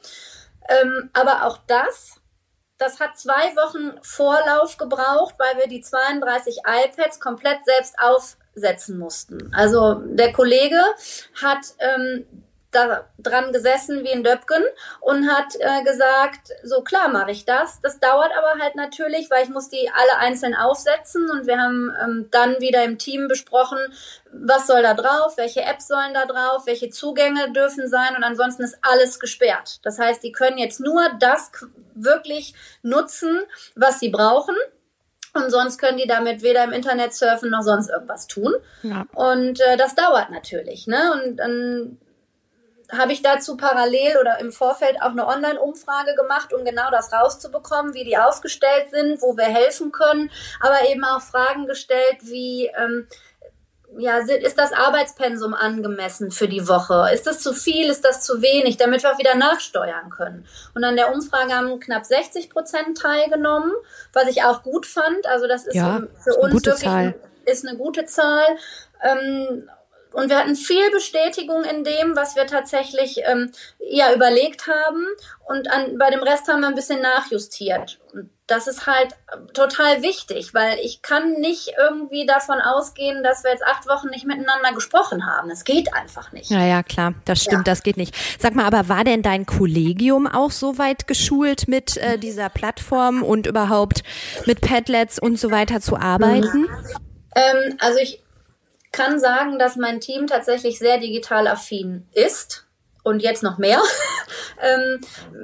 Ähm, aber auch das, das hat zwei Wochen Vorlauf gebraucht, weil wir die 32 iPads komplett selbst aufsetzen mussten. Also der Kollege hat ähm, da dran gesessen wie ein Döpken und hat äh, gesagt, so klar mache ich das. Das dauert aber halt natürlich, weil ich muss die alle einzeln aufsetzen und wir haben ähm, dann wieder im Team besprochen, was soll da drauf, welche Apps sollen da drauf, welche Zugänge dürfen sein und ansonsten ist alles gesperrt. Das heißt, die können jetzt nur das wirklich nutzen, was sie brauchen. Und sonst können die damit weder im Internet surfen noch sonst irgendwas tun. Ja. Und äh, das dauert natürlich. Ne? Und dann habe ich dazu parallel oder im Vorfeld auch eine Online-Umfrage gemacht, um genau das rauszubekommen, wie die aufgestellt sind, wo wir helfen können, aber eben auch Fragen gestellt wie, ähm, ja, ist das Arbeitspensum angemessen für die Woche? Ist das zu viel? Ist das zu wenig? Damit wir auch wieder nachsteuern können. Und an der Umfrage haben knapp 60 Prozent teilgenommen, was ich auch gut fand. Also das ist ja, für uns wirklich Zahl. ist eine gute Zahl. Ähm, und wir hatten viel Bestätigung in dem, was wir tatsächlich ähm, ja überlegt haben. Und an, bei dem Rest haben wir ein bisschen nachjustiert. Und das ist halt total wichtig, weil ich kann nicht irgendwie davon ausgehen, dass wir jetzt acht Wochen nicht miteinander gesprochen haben. Das geht einfach nicht. Ja, ja, klar, das stimmt, ja. das geht nicht. Sag mal, aber war denn dein Kollegium auch so weit geschult mit äh, dieser Plattform und überhaupt mit Padlets und so weiter zu arbeiten? Ähm, also ich kann sagen, dass mein Team tatsächlich sehr digital affin ist und jetzt noch mehr. ähm,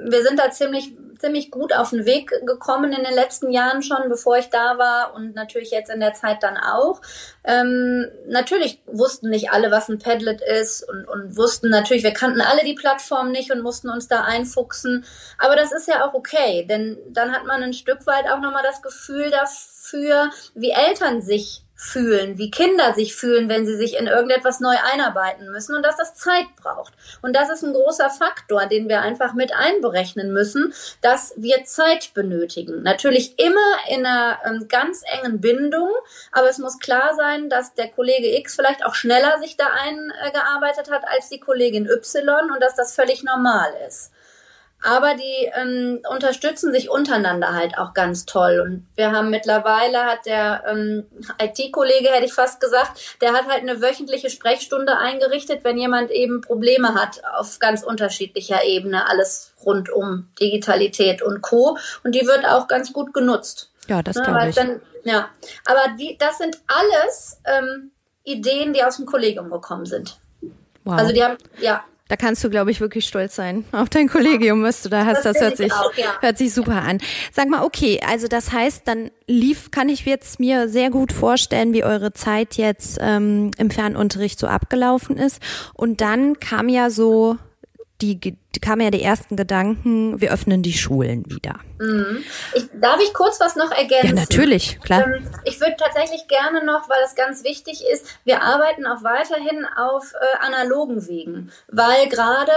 wir sind da ziemlich ziemlich gut auf den Weg gekommen in den letzten Jahren schon, bevor ich da war und natürlich jetzt in der Zeit dann auch. Ähm, natürlich wussten nicht alle, was ein Padlet ist und, und wussten natürlich, wir kannten alle die Plattform nicht und mussten uns da einfuchsen. Aber das ist ja auch okay, denn dann hat man ein Stück weit auch nochmal das Gefühl dafür, wie Eltern sich fühlen, wie Kinder sich fühlen, wenn sie sich in irgendetwas neu einarbeiten müssen und dass das Zeit braucht. Und das ist ein großer Faktor, den wir einfach mit einberechnen müssen, dass wir Zeit benötigen. Natürlich immer in einer ähm, ganz engen Bindung, aber es muss klar sein, dass der Kollege X vielleicht auch schneller sich da eingearbeitet hat als die Kollegin Y und dass das völlig normal ist aber die ähm, unterstützen sich untereinander halt auch ganz toll. Und wir haben mittlerweile hat der ähm, IT-Kollege, hätte ich fast gesagt, der hat halt eine wöchentliche Sprechstunde eingerichtet, wenn jemand eben Probleme hat auf ganz unterschiedlicher Ebene, alles rund um Digitalität und Co. Und die wird auch ganz gut genutzt. Ja, das glaube ich. Dann, ja, aber die, das sind alles ähm, Ideen, die aus dem Kollegium gekommen sind. Wow. Also die haben, ja, da kannst du, glaube ich, wirklich stolz sein auf dein Kollegium, was du da hast. Das, das hört sich, auch, ja. hört sich super an. Sag mal, okay, also das heißt, dann lief, kann ich jetzt mir sehr gut vorstellen, wie eure Zeit jetzt ähm, im Fernunterricht so abgelaufen ist. Und dann kam ja so die, kamen ja die ersten Gedanken, wir öffnen die Schulen wieder. Mhm. Ich, darf ich kurz was noch ergänzen? Ja, natürlich, klar. Ähm, ich würde tatsächlich gerne noch, weil das ganz wichtig ist, wir arbeiten auch weiterhin auf äh, analogen Wegen, weil gerade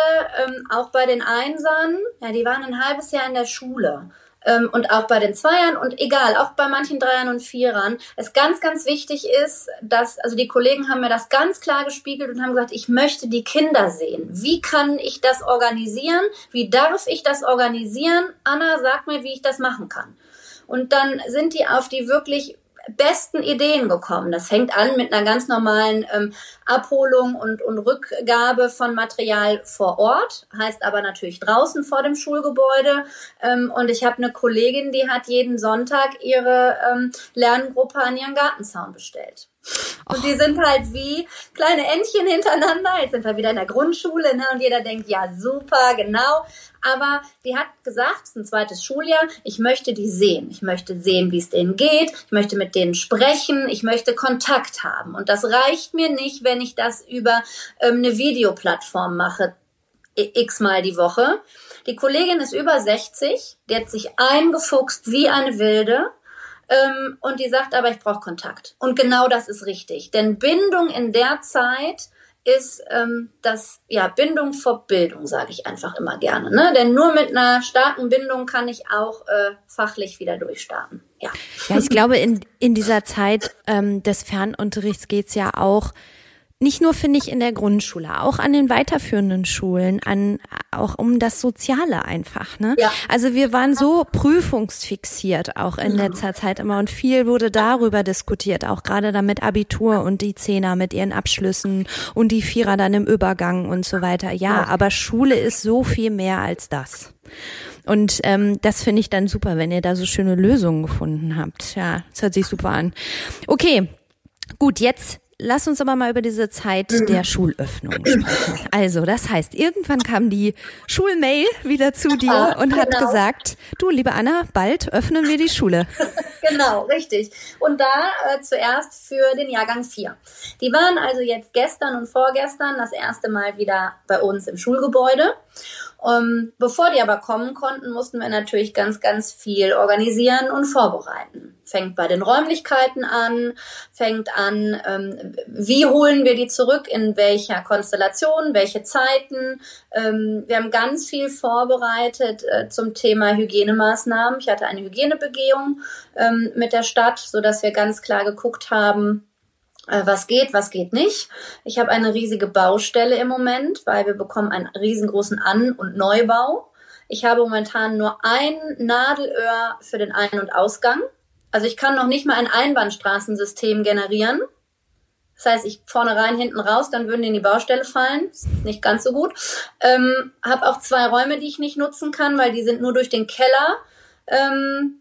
ähm, auch bei den Einsern, ja, die waren ein halbes Jahr in der Schule. Ähm, und auch bei den Zweiern und egal, auch bei manchen Dreiern und Vierern, es ganz, ganz wichtig ist, dass, also die Kollegen haben mir das ganz klar gespiegelt und haben gesagt, ich möchte die Kinder sehen. Wie kann ich das organisieren? Wie darf ich das organisieren? Anna, sag mir, wie ich das machen kann. Und dann sind die auf die wirklich besten Ideen gekommen. Das fängt an mit einer ganz normalen ähm, Abholung und, und Rückgabe von Material vor Ort, heißt aber natürlich draußen vor dem Schulgebäude. Ähm, und ich habe eine Kollegin, die hat jeden Sonntag ihre ähm, Lerngruppe an ihren Gartenzaun bestellt. Und die sind halt wie kleine Entchen hintereinander. Jetzt sind wir wieder in der Grundschule, ne? Und jeder denkt, ja, super, genau. Aber die hat gesagt, es ist ein zweites Schuljahr, ich möchte die sehen. Ich möchte sehen, wie es denen geht. Ich möchte mit denen sprechen. Ich möchte Kontakt haben. Und das reicht mir nicht, wenn ich das über ähm, eine Videoplattform mache, x-mal die Woche. Die Kollegin ist über 60, die hat sich eingefuchst wie eine Wilde ähm, und die sagt aber, ich brauche Kontakt. Und genau das ist richtig. Denn Bindung in der Zeit ist ähm, das, ja, Bindung vor Bildung, sage ich einfach immer gerne. Ne? Denn nur mit einer starken Bindung kann ich auch äh, fachlich wieder durchstarten. Ja, ja ich glaube, in, in dieser Zeit ähm, des Fernunterrichts geht's ja auch nicht nur finde ich in der Grundschule, auch an den weiterführenden Schulen, an auch um das Soziale einfach. Ne? Ja. Also wir waren so prüfungsfixiert auch in letzter Zeit immer und viel wurde darüber diskutiert, auch gerade damit Abitur und die Zehner mit ihren Abschlüssen und die Vierer dann im Übergang und so weiter. Ja, aber Schule ist so viel mehr als das. Und ähm, das finde ich dann super, wenn ihr da so schöne Lösungen gefunden habt. Ja, das hört sich super an. Okay, gut, jetzt Lass uns aber mal über diese Zeit der Schulöffnung sprechen. Also, das heißt, irgendwann kam die Schulmail wieder zu dir ah, und hat genau. gesagt, du, liebe Anna, bald öffnen wir die Schule. genau, richtig. Und da äh, zuerst für den Jahrgang 4. Die waren also jetzt gestern und vorgestern das erste Mal wieder bei uns im Schulgebäude. Um, ähm, bevor die aber kommen konnten, mussten wir natürlich ganz, ganz viel organisieren und vorbereiten. Fängt bei den Räumlichkeiten an, fängt an, ähm, wie holen wir die zurück, in welcher Konstellation, welche Zeiten. Ähm, wir haben ganz viel vorbereitet äh, zum Thema Hygienemaßnahmen. Ich hatte eine Hygienebegehung ähm, mit der Stadt, so dass wir ganz klar geguckt haben, äh, was geht, was geht nicht. Ich habe eine riesige Baustelle im Moment, weil wir bekommen einen riesengroßen An- und Neubau. Ich habe momentan nur ein Nadelöhr für den Ein- und Ausgang. Also ich kann noch nicht mal ein Einbahnstraßensystem generieren. Das heißt, ich vorne rein, hinten raus, dann würden die in die Baustelle fallen. Ist nicht ganz so gut. Ähm, habe auch zwei Räume, die ich nicht nutzen kann, weil die sind nur durch den Keller ähm,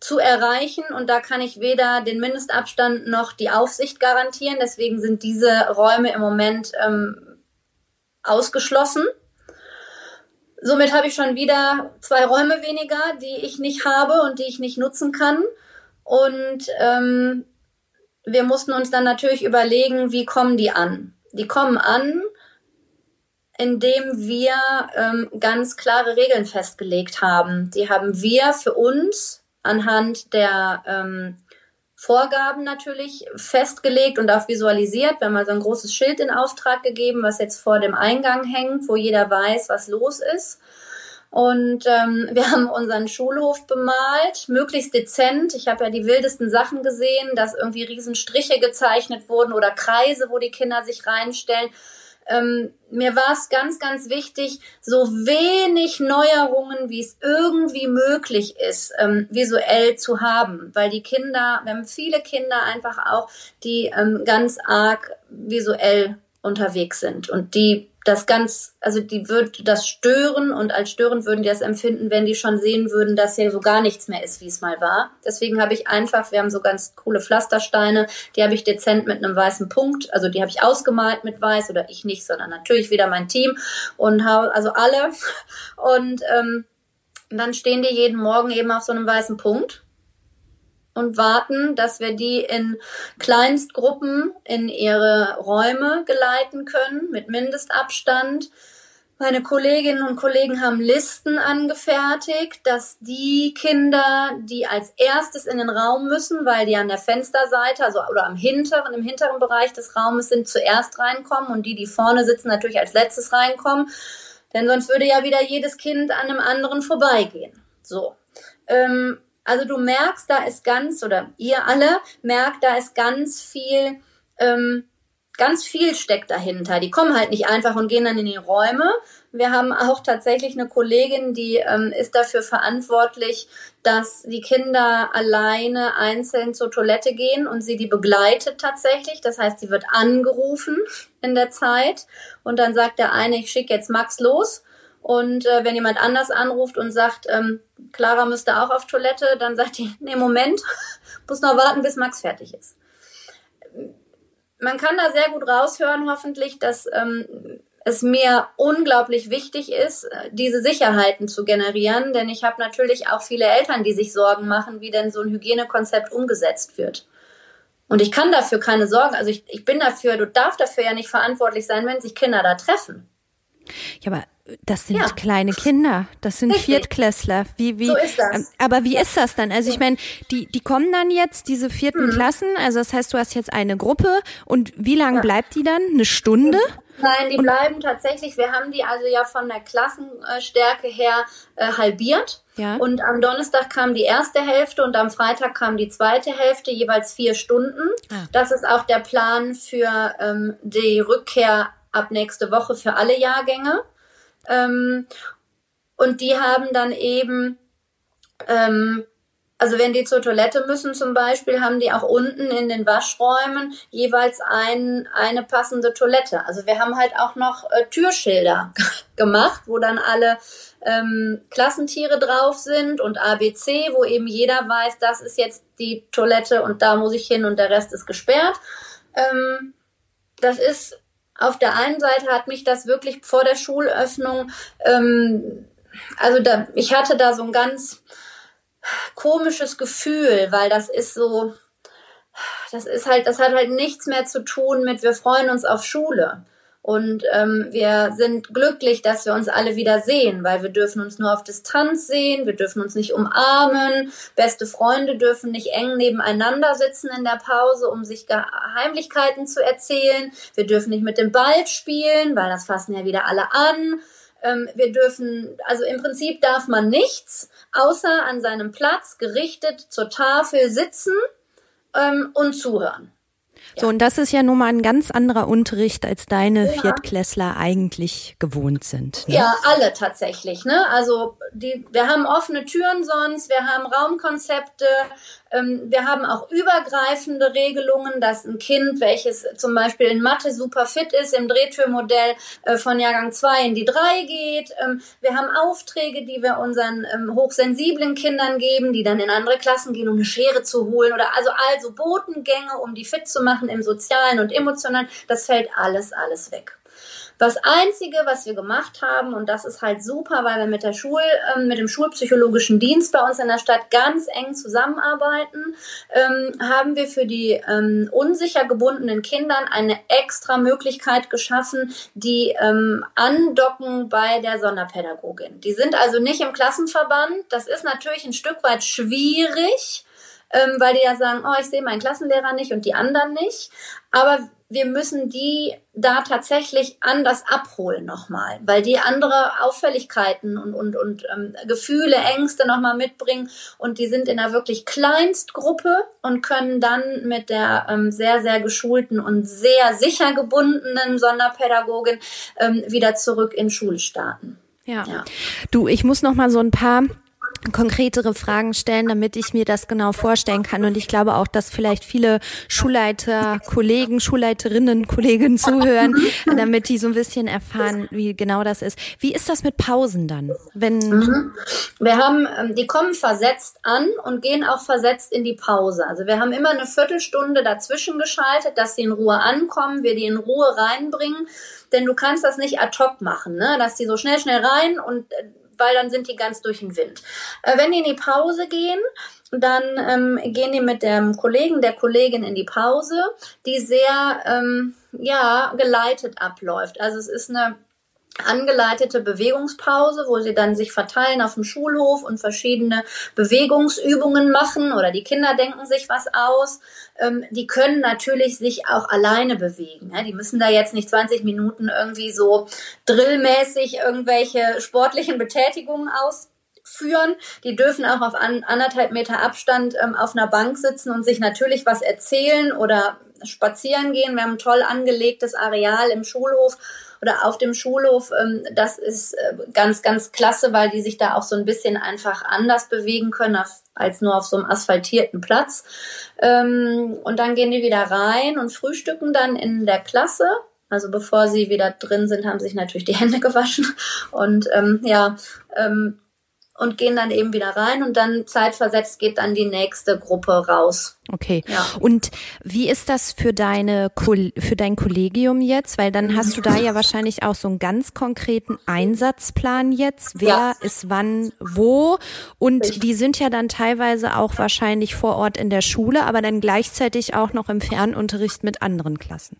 zu erreichen und da kann ich weder den Mindestabstand noch die Aufsicht garantieren. Deswegen sind diese Räume im Moment ähm, ausgeschlossen. Somit habe ich schon wieder zwei Räume weniger, die ich nicht habe und die ich nicht nutzen kann. Und ähm, wir mussten uns dann natürlich überlegen, wie kommen die an? Die kommen an, indem wir ähm, ganz klare Regeln festgelegt haben. Die haben wir für uns anhand der ähm, Vorgaben natürlich festgelegt und auch visualisiert. Wir haben also ein großes Schild in Auftrag gegeben, was jetzt vor dem Eingang hängt, wo jeder weiß, was los ist. Und ähm, wir haben unseren Schulhof bemalt, möglichst dezent. Ich habe ja die wildesten Sachen gesehen, dass irgendwie Riesenstriche gezeichnet wurden oder Kreise, wo die Kinder sich reinstellen. Ähm, mir war es ganz, ganz wichtig, so wenig Neuerungen, wie es irgendwie möglich ist, ähm, visuell zu haben, weil die Kinder, wir haben viele Kinder einfach auch, die ähm, ganz arg visuell unterwegs sind. Und die das ganz, also die wird das stören und als störend würden die das empfinden, wenn die schon sehen würden, dass hier so gar nichts mehr ist, wie es mal war. Deswegen habe ich einfach, wir haben so ganz coole Pflastersteine, die habe ich dezent mit einem weißen Punkt, also die habe ich ausgemalt mit weiß oder ich nicht, sondern natürlich wieder mein Team und habe also alle und ähm, dann stehen die jeden Morgen eben auf so einem weißen Punkt und warten, dass wir die in Kleinstgruppen in ihre Räume geleiten können mit Mindestabstand. Meine Kolleginnen und Kollegen haben Listen angefertigt, dass die Kinder, die als erstes in den Raum müssen, weil die an der Fensterseite, also oder am hinteren, im hinteren Bereich des Raumes sind, zuerst reinkommen und die, die vorne sitzen, natürlich als letztes reinkommen. Denn sonst würde ja wieder jedes Kind an einem anderen vorbeigehen. So. Ähm, also du merkst, da ist ganz, oder ihr alle merkt, da ist ganz viel, ähm, ganz viel steckt dahinter. Die kommen halt nicht einfach und gehen dann in die Räume. Wir haben auch tatsächlich eine Kollegin, die ähm, ist dafür verantwortlich, dass die Kinder alleine einzeln zur Toilette gehen und sie die begleitet tatsächlich. Das heißt, sie wird angerufen in der Zeit und dann sagt der eine, ich schicke jetzt Max los. Und äh, wenn jemand anders anruft und sagt, ähm, Clara müsste auch auf Toilette, dann sagt die, nee, Moment, muss noch warten, bis Max fertig ist. Man kann da sehr gut raushören, hoffentlich, dass ähm, es mir unglaublich wichtig ist, äh, diese Sicherheiten zu generieren, denn ich habe natürlich auch viele Eltern, die sich Sorgen machen, wie denn so ein Hygienekonzept umgesetzt wird. Und ich kann dafür keine Sorgen, also ich, ich bin dafür, du darfst dafür ja nicht verantwortlich sein, wenn sich Kinder da treffen. Ja, aber das sind ja. kleine Kinder, das sind Richtig. Viertklässler. Wie, wie, so ist das. Ähm, aber wie ist das dann? Also ich meine, die, die kommen dann jetzt, diese vierten mhm. Klassen, also das heißt, du hast jetzt eine Gruppe und wie lange ja. bleibt die dann? Eine Stunde? Nein, die und bleiben tatsächlich, wir haben die also ja von der Klassenstärke her äh, halbiert. Ja. Und am Donnerstag kam die erste Hälfte und am Freitag kam die zweite Hälfte, jeweils vier Stunden. Ah. Das ist auch der Plan für ähm, die Rückkehr ab nächste Woche für alle Jahrgänge. Ähm, und die haben dann eben, ähm, also wenn die zur Toilette müssen zum Beispiel, haben die auch unten in den Waschräumen jeweils ein, eine passende Toilette. Also wir haben halt auch noch äh, Türschilder gemacht, wo dann alle ähm, Klassentiere drauf sind und ABC, wo eben jeder weiß, das ist jetzt die Toilette und da muss ich hin und der Rest ist gesperrt. Ähm, das ist auf der einen Seite hat mich das wirklich vor der Schulöffnung, ähm, also da, ich hatte da so ein ganz komisches Gefühl, weil das ist so, das ist halt, das hat halt nichts mehr zu tun mit, wir freuen uns auf Schule. Und ähm, wir sind glücklich, dass wir uns alle wieder sehen, weil wir dürfen uns nur auf Distanz sehen, wir dürfen uns nicht umarmen, beste Freunde dürfen nicht eng nebeneinander sitzen in der Pause, um sich Heimlichkeiten zu erzählen. Wir dürfen nicht mit dem Ball spielen, weil das fassen ja wieder alle an. Ähm, wir dürfen, also im Prinzip darf man nichts, außer an seinem Platz gerichtet zur Tafel sitzen ähm, und zuhören. So, und das ist ja nun mal ein ganz anderer Unterricht, als deine ja. Viertklässler eigentlich gewohnt sind. Ne? Ja, alle tatsächlich. Ne? Also die, wir haben offene Türen sonst, wir haben Raumkonzepte, wir haben auch übergreifende Regelungen, dass ein Kind, welches zum Beispiel in Mathe super fit ist, im Drehtürmodell äh, von Jahrgang 2 in die 3 geht. Ähm, wir haben Aufträge, die wir unseren ähm, hochsensiblen Kindern geben, die dann in andere Klassen gehen, um eine Schere zu holen oder also also Botengänge, um die fit zu machen im sozialen und emotionalen. Das fällt alles, alles weg. Das Einzige, was wir gemacht haben, und das ist halt super, weil wir mit der Schul, ähm, mit dem Schulpsychologischen Dienst bei uns in der Stadt ganz eng zusammenarbeiten, ähm, haben wir für die ähm, unsicher gebundenen Kindern eine extra Möglichkeit geschaffen, die ähm, andocken bei der Sonderpädagogin. Die sind also nicht im Klassenverband. Das ist natürlich ein Stück weit schwierig, ähm, weil die ja sagen, oh, ich sehe meinen Klassenlehrer nicht und die anderen nicht. Aber wir müssen die da tatsächlich anders abholen nochmal, weil die andere Auffälligkeiten und, und, und ähm, Gefühle, Ängste nochmal mitbringen und die sind in einer wirklich Kleinstgruppe und können dann mit der ähm, sehr, sehr geschulten und sehr sicher gebundenen Sonderpädagogin ähm, wieder zurück in Schule starten. Ja. ja. Du, ich muss noch mal so ein paar konkretere Fragen stellen, damit ich mir das genau vorstellen kann. Und ich glaube auch, dass vielleicht viele Schulleiter, Kollegen, Schulleiterinnen, Kollegen zuhören, damit die so ein bisschen erfahren, wie genau das ist. Wie ist das mit Pausen dann? Wenn mhm. wir haben, ähm, die kommen versetzt an und gehen auch versetzt in die Pause. Also wir haben immer eine Viertelstunde dazwischen geschaltet, dass sie in Ruhe ankommen, wir die in Ruhe reinbringen denn du kannst das nicht ad hoc machen, ne? dass die so schnell, schnell rein und äh, weil dann sind die ganz durch den Wind. Äh, wenn die in die Pause gehen, dann ähm, gehen die mit dem Kollegen, der Kollegin in die Pause, die sehr ähm, ja geleitet abläuft. Also es ist eine angeleitete Bewegungspause, wo sie dann sich verteilen auf dem Schulhof und verschiedene Bewegungsübungen machen oder die Kinder denken sich was aus. Ähm, die können natürlich sich auch alleine bewegen. Ja? Die müssen da jetzt nicht 20 Minuten irgendwie so drillmäßig irgendwelche sportlichen Betätigungen ausführen. Die dürfen auch auf an, anderthalb Meter Abstand ähm, auf einer Bank sitzen und sich natürlich was erzählen oder spazieren gehen. Wir haben ein toll angelegtes Areal im Schulhof oder auf dem Schulhof. Ähm, das ist äh, ganz, ganz klasse, weil die sich da auch so ein bisschen einfach anders bewegen können als nur auf so einem asphaltierten Platz. Ähm, und dann gehen die wieder rein und frühstücken dann in der Klasse. Also bevor sie wieder drin sind, haben sich natürlich die Hände gewaschen. Und ähm, ja, ähm, und gehen dann eben wieder rein und dann zeitversetzt geht dann die nächste Gruppe raus. Okay. Ja. Und wie ist das für deine für dein Kollegium jetzt? Weil dann hast du da ja wahrscheinlich auch so einen ganz konkreten Einsatzplan jetzt. Wer ja. ist wann wo? Und Richtig. die sind ja dann teilweise auch wahrscheinlich vor Ort in der Schule, aber dann gleichzeitig auch noch im Fernunterricht mit anderen Klassen.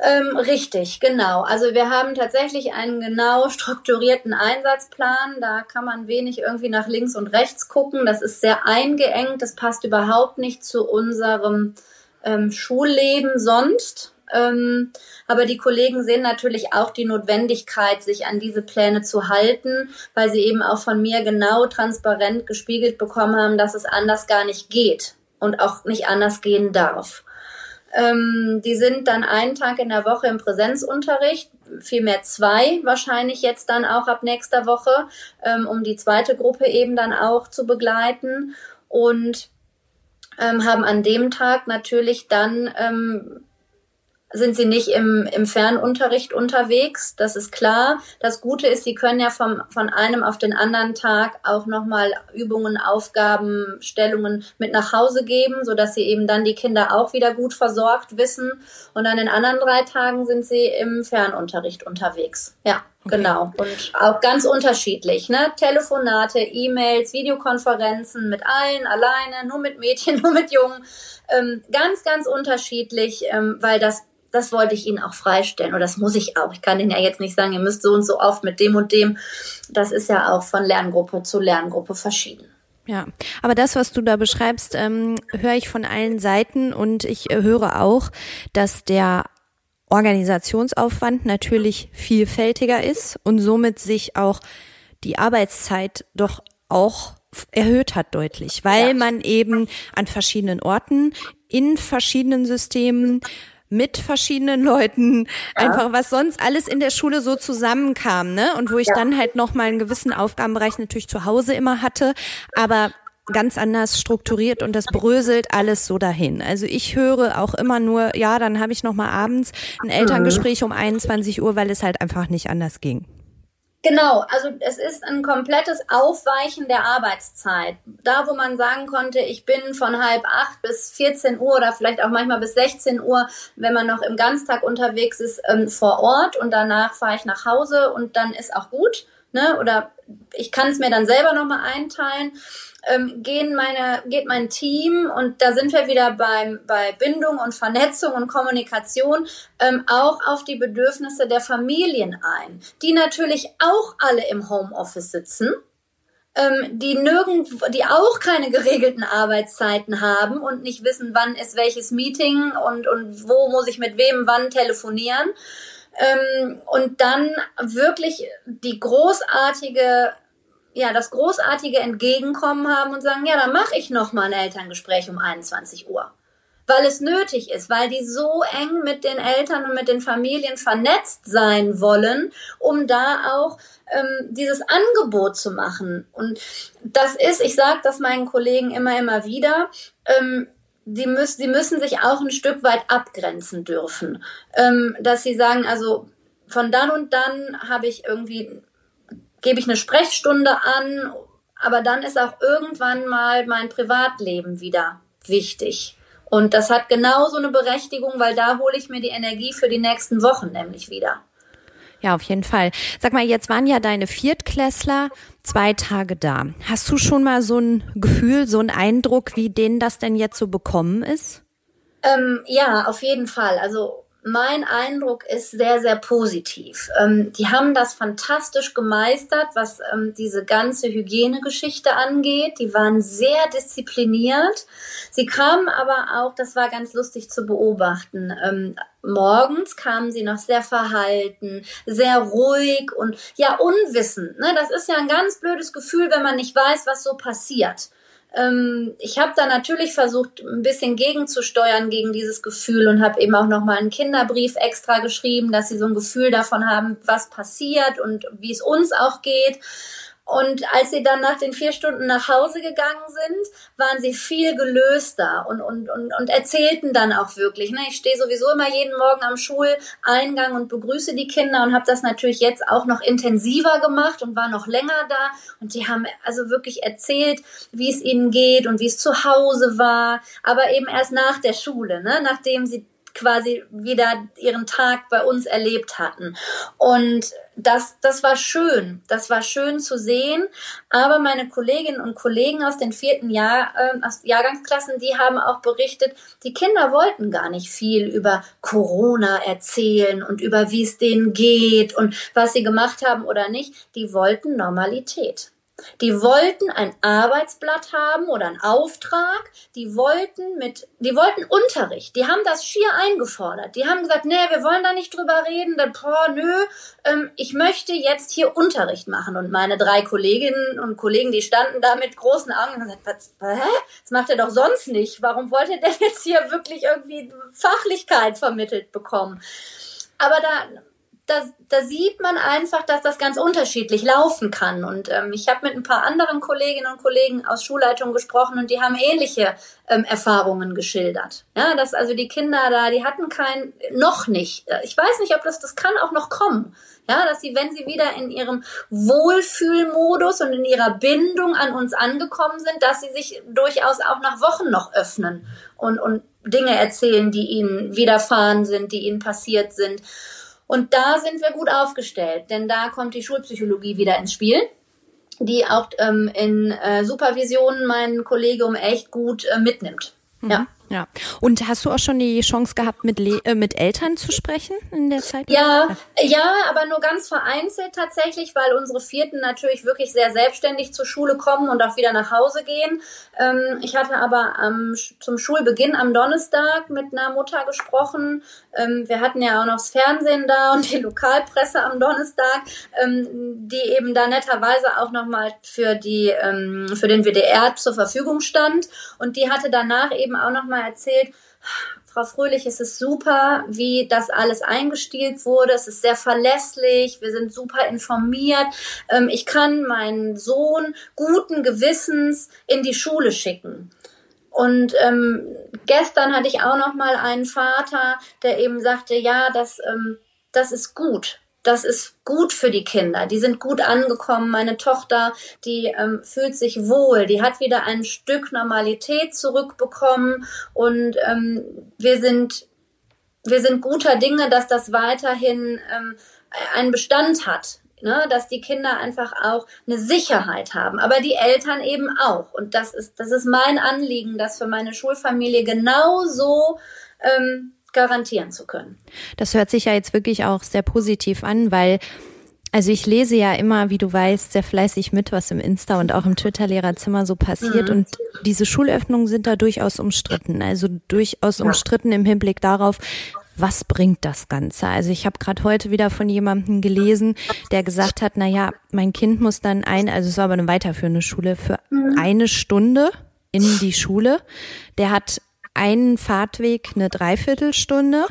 Ähm, richtig, genau. Also wir haben tatsächlich einen genau strukturierten Einsatzplan. Da kann man wenig irgendwie nach links und rechts gucken. Das ist sehr eingeengt. Das passt überhaupt nicht zu unserem ähm, Schulleben sonst. Ähm, aber die Kollegen sehen natürlich auch die Notwendigkeit, sich an diese Pläne zu halten, weil sie eben auch von mir genau transparent gespiegelt bekommen haben, dass es anders gar nicht geht und auch nicht anders gehen darf. Ähm, die sind dann einen Tag in der Woche im Präsenzunterricht, vielmehr zwei wahrscheinlich jetzt dann auch ab nächster Woche, ähm, um die zweite Gruppe eben dann auch zu begleiten und ähm, haben an dem Tag natürlich dann ähm, sind sie nicht im, im Fernunterricht unterwegs, das ist klar. Das Gute ist, sie können ja vom, von einem auf den anderen Tag auch nochmal Übungen, Aufgaben, Stellungen mit nach Hause geben, sodass sie eben dann die Kinder auch wieder gut versorgt wissen. Und an den anderen drei Tagen sind sie im Fernunterricht unterwegs. Ja. Okay. Genau. Und auch ganz unterschiedlich, ne? Telefonate, E-Mails, Videokonferenzen mit allen, alleine, nur mit Mädchen, nur mit Jungen. Ähm, ganz, ganz unterschiedlich, ähm, weil das das wollte ich Ihnen auch freistellen oder das muss ich auch. Ich kann Ihnen ja jetzt nicht sagen, ihr müsst so und so oft mit dem und dem. Das ist ja auch von Lerngruppe zu Lerngruppe verschieden. Ja, aber das, was du da beschreibst, ähm, höre ich von allen Seiten und ich äh, höre auch, dass der Organisationsaufwand natürlich vielfältiger ist und somit sich auch die Arbeitszeit doch auch erhöht hat deutlich, weil ja. man eben an verschiedenen Orten in verschiedenen Systemen mit verschiedenen Leuten, ja. einfach was sonst alles in der Schule so zusammenkam, ne? Und wo ich ja. dann halt noch mal einen gewissen Aufgabenbereich natürlich zu Hause immer hatte, aber ganz anders strukturiert und das bröselt alles so dahin. Also ich höre auch immer nur, ja, dann habe ich noch mal abends ein Elterngespräch um 21 Uhr, weil es halt einfach nicht anders ging. Genau, also es ist ein komplettes Aufweichen der Arbeitszeit. Da, wo man sagen konnte, ich bin von halb acht bis 14 Uhr oder vielleicht auch manchmal bis 16 Uhr, wenn man noch im Ganztag unterwegs ist, ähm, vor Ort und danach fahre ich nach Hause und dann ist auch gut. Ne? Oder ich kann es mir dann selber nochmal einteilen ähm, gehen meine, geht mein Team, und da sind wir wieder beim, bei Bindung und Vernetzung und Kommunikation, ähm, auch auf die Bedürfnisse der Familien ein, die natürlich auch alle im Homeoffice sitzen ähm, die nirgend, die auch keine geregelten Arbeitszeiten haben und nicht wissen, wann ist welches Meeting und, und wo muss ich mit wem wann telefonieren. Ähm, und dann wirklich die großartige ja, das großartige Entgegenkommen haben und sagen, ja, dann mache ich noch mal ein Elterngespräch um 21 Uhr. Weil es nötig ist, weil die so eng mit den Eltern und mit den Familien vernetzt sein wollen, um da auch ähm, dieses Angebot zu machen. Und das ist, ich sage das meinen Kollegen immer, immer wieder, ähm, die, müssen, die müssen sich auch ein Stück weit abgrenzen dürfen. Ähm, dass sie sagen, also von dann und dann habe ich irgendwie gebe ich eine Sprechstunde an, aber dann ist auch irgendwann mal mein Privatleben wieder wichtig. Und das hat genauso eine Berechtigung, weil da hole ich mir die Energie für die nächsten Wochen nämlich wieder. Ja, auf jeden Fall. Sag mal, jetzt waren ja deine Viertklässler zwei Tage da. Hast du schon mal so ein Gefühl, so einen Eindruck, wie denen das denn jetzt so bekommen ist? Ähm, ja, auf jeden Fall. Also mein Eindruck ist sehr, sehr positiv. Ähm, die haben das fantastisch gemeistert, was ähm, diese ganze Hygienegeschichte angeht. Die waren sehr diszipliniert. Sie kamen aber auch, das war ganz lustig zu beobachten, ähm, morgens kamen sie noch sehr verhalten, sehr ruhig und ja unwissend. Ne? Das ist ja ein ganz blödes Gefühl, wenn man nicht weiß, was so passiert. Ähm, ich habe da natürlich versucht, ein bisschen gegenzusteuern gegen dieses Gefühl und habe eben auch nochmal einen Kinderbrief extra geschrieben, dass sie so ein Gefühl davon haben, was passiert und wie es uns auch geht. Und als sie dann nach den vier Stunden nach Hause gegangen sind, waren sie viel gelöster und, und, und, und erzählten dann auch wirklich. Ne? Ich stehe sowieso immer jeden Morgen am Schuleingang und begrüße die Kinder und habe das natürlich jetzt auch noch intensiver gemacht und war noch länger da. Und die haben also wirklich erzählt, wie es ihnen geht und wie es zu Hause war, aber eben erst nach der Schule, ne? nachdem sie quasi wieder ihren Tag bei uns erlebt hatten. Und das, das war schön. Das war schön zu sehen. Aber meine Kolleginnen und Kollegen aus den vierten Jahr, äh, aus Jahrgangsklassen, die haben auch berichtet, die Kinder wollten gar nicht viel über Corona erzählen und über wie es denen geht und was sie gemacht haben oder nicht. Die wollten Normalität. Die wollten ein Arbeitsblatt haben oder einen Auftrag. Die wollten mit, die wollten Unterricht. Die haben das schier eingefordert. Die haben gesagt, nee, wir wollen da nicht drüber reden. Dann, boah, nö, ähm, ich möchte jetzt hier Unterricht machen. Und meine drei Kolleginnen und Kollegen, die standen da mit großen Augen und haben gesagt, was, hä? Das macht er doch sonst nicht. Warum wollt ihr denn jetzt hier wirklich irgendwie Fachlichkeit vermittelt bekommen? Aber da da, da sieht man einfach, dass das ganz unterschiedlich laufen kann. Und ähm, ich habe mit ein paar anderen Kolleginnen und Kollegen aus Schulleitungen gesprochen und die haben ähnliche ähm, Erfahrungen geschildert. Ja, dass also die Kinder da, die hatten kein, noch nicht. Äh, ich weiß nicht, ob das, das kann auch noch kommen. Ja, dass sie, wenn sie wieder in ihrem Wohlfühlmodus und in ihrer Bindung an uns angekommen sind, dass sie sich durchaus auch nach Wochen noch öffnen und, und Dinge erzählen, die ihnen widerfahren sind, die ihnen passiert sind. Und da sind wir gut aufgestellt, denn da kommt die Schulpsychologie wieder ins Spiel, die auch ähm, in äh, Supervisionen mein Kollegium echt gut äh, mitnimmt. Mhm. Ja. Ja. Und hast du auch schon die Chance gehabt, mit, Le äh, mit Eltern zu sprechen in der Zeit? Ja, ja, aber nur ganz vereinzelt tatsächlich, weil unsere Vierten natürlich wirklich sehr selbstständig zur Schule kommen und auch wieder nach Hause gehen. Ähm, ich hatte aber ähm, zum Schulbeginn am Donnerstag mit einer Mutter gesprochen. Ähm, wir hatten ja auch noch das Fernsehen da und die Lokalpresse am Donnerstag, ähm, die eben da netterweise auch nochmal für die, ähm, für den WDR zur Verfügung stand. Und die hatte danach eben auch nochmal mal erzählt, Frau Fröhlich, es ist super, wie das alles eingestielt wurde. Es ist sehr verlässlich. Wir sind super informiert. Ähm, ich kann meinen Sohn guten Gewissens in die Schule schicken. Und ähm, gestern hatte ich auch noch mal einen Vater, der eben sagte, ja, das, ähm, das ist gut das ist gut für die Kinder. Die sind gut angekommen. Meine Tochter, die ähm, fühlt sich wohl. Die hat wieder ein Stück Normalität zurückbekommen. Und ähm, wir sind, wir sind guter Dinge, dass das weiterhin ähm, einen Bestand hat. Ne, dass die Kinder einfach auch eine Sicherheit haben, aber die Eltern eben auch. Und das ist, das ist mein Anliegen, das für meine Schulfamilie genauso ähm, garantieren zu können. Das hört sich ja jetzt wirklich auch sehr positiv an, weil also ich lese ja immer, wie du weißt, sehr fleißig mit, was im Insta und auch im Twitter-Lehrerzimmer so passiert. Mhm. Und diese Schulöffnungen sind da durchaus umstritten. Also durchaus ja. umstritten im Hinblick darauf, was bringt das Ganze? Also ich habe gerade heute wieder von jemandem gelesen, der gesagt hat, na ja, mein Kind muss dann ein, also es war aber eine weiterführende Schule, für mhm. eine Stunde in die Schule. Der hat einen Fahrtweg eine Dreiviertelstunde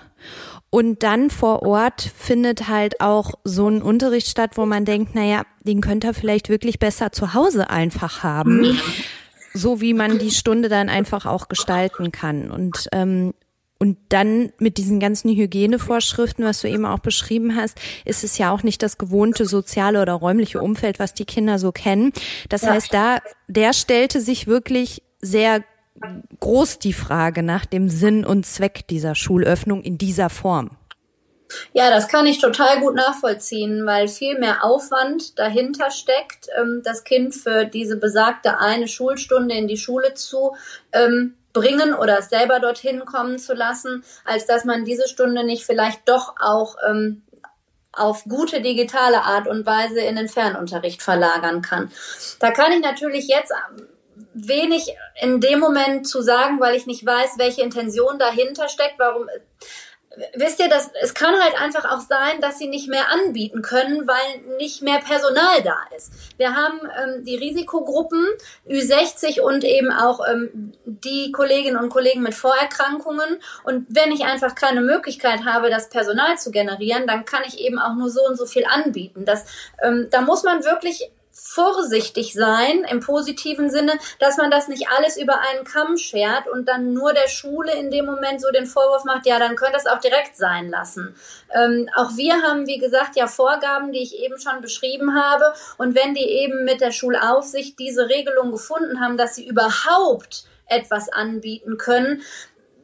und dann vor Ort findet halt auch so ein Unterricht statt, wo man denkt, naja, den könnte er vielleicht wirklich besser zu Hause einfach haben. Mhm. So wie man die Stunde dann einfach auch gestalten kann. Und ähm, und dann mit diesen ganzen Hygienevorschriften, was du eben auch beschrieben hast, ist es ja auch nicht das gewohnte soziale oder räumliche Umfeld, was die Kinder so kennen. Das ja. heißt, da, der stellte sich wirklich sehr groß die Frage nach dem Sinn und Zweck dieser Schulöffnung in dieser Form. Ja, das kann ich total gut nachvollziehen, weil viel mehr Aufwand dahinter steckt, ähm, das Kind für diese besagte eine Schulstunde in die Schule zu ähm, bringen oder selber dorthin kommen zu lassen, als dass man diese Stunde nicht vielleicht doch auch ähm, auf gute digitale Art und Weise in den Fernunterricht verlagern kann. Da kann ich natürlich jetzt wenig in dem Moment zu sagen, weil ich nicht weiß, welche Intention dahinter steckt, warum wisst ihr, das, es kann halt einfach auch sein, dass sie nicht mehr anbieten können, weil nicht mehr Personal da ist. Wir haben ähm, die Risikogruppen Ü60 und eben auch ähm, die Kolleginnen und Kollegen mit Vorerkrankungen. Und wenn ich einfach keine Möglichkeit habe, das Personal zu generieren, dann kann ich eben auch nur so und so viel anbieten. Das, ähm, da muss man wirklich vorsichtig sein im positiven Sinne, dass man das nicht alles über einen Kamm schert und dann nur der Schule in dem Moment so den Vorwurf macht, ja, dann könnt ihr es auch direkt sein lassen. Ähm, auch wir haben, wie gesagt, ja Vorgaben, die ich eben schon beschrieben habe. Und wenn die eben mit der Schulaufsicht diese Regelung gefunden haben, dass sie überhaupt etwas anbieten können,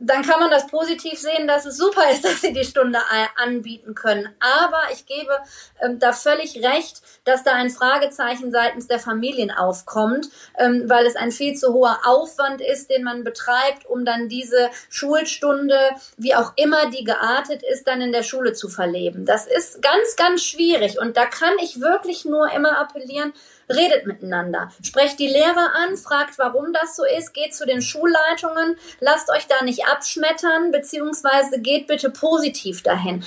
dann kann man das positiv sehen, dass es super ist, dass sie die Stunde anbieten können. Aber ich gebe ähm, da völlig recht, dass da ein Fragezeichen seitens der Familien aufkommt, ähm, weil es ein viel zu hoher Aufwand ist, den man betreibt, um dann diese Schulstunde, wie auch immer die geartet ist, dann in der Schule zu verleben. Das ist ganz, ganz schwierig. Und da kann ich wirklich nur immer appellieren, redet miteinander. Sprecht die Lehrer an, fragt, warum das so ist, geht zu den Schulleitungen, lasst euch da nicht abschmettern, beziehungsweise geht bitte positiv dahin.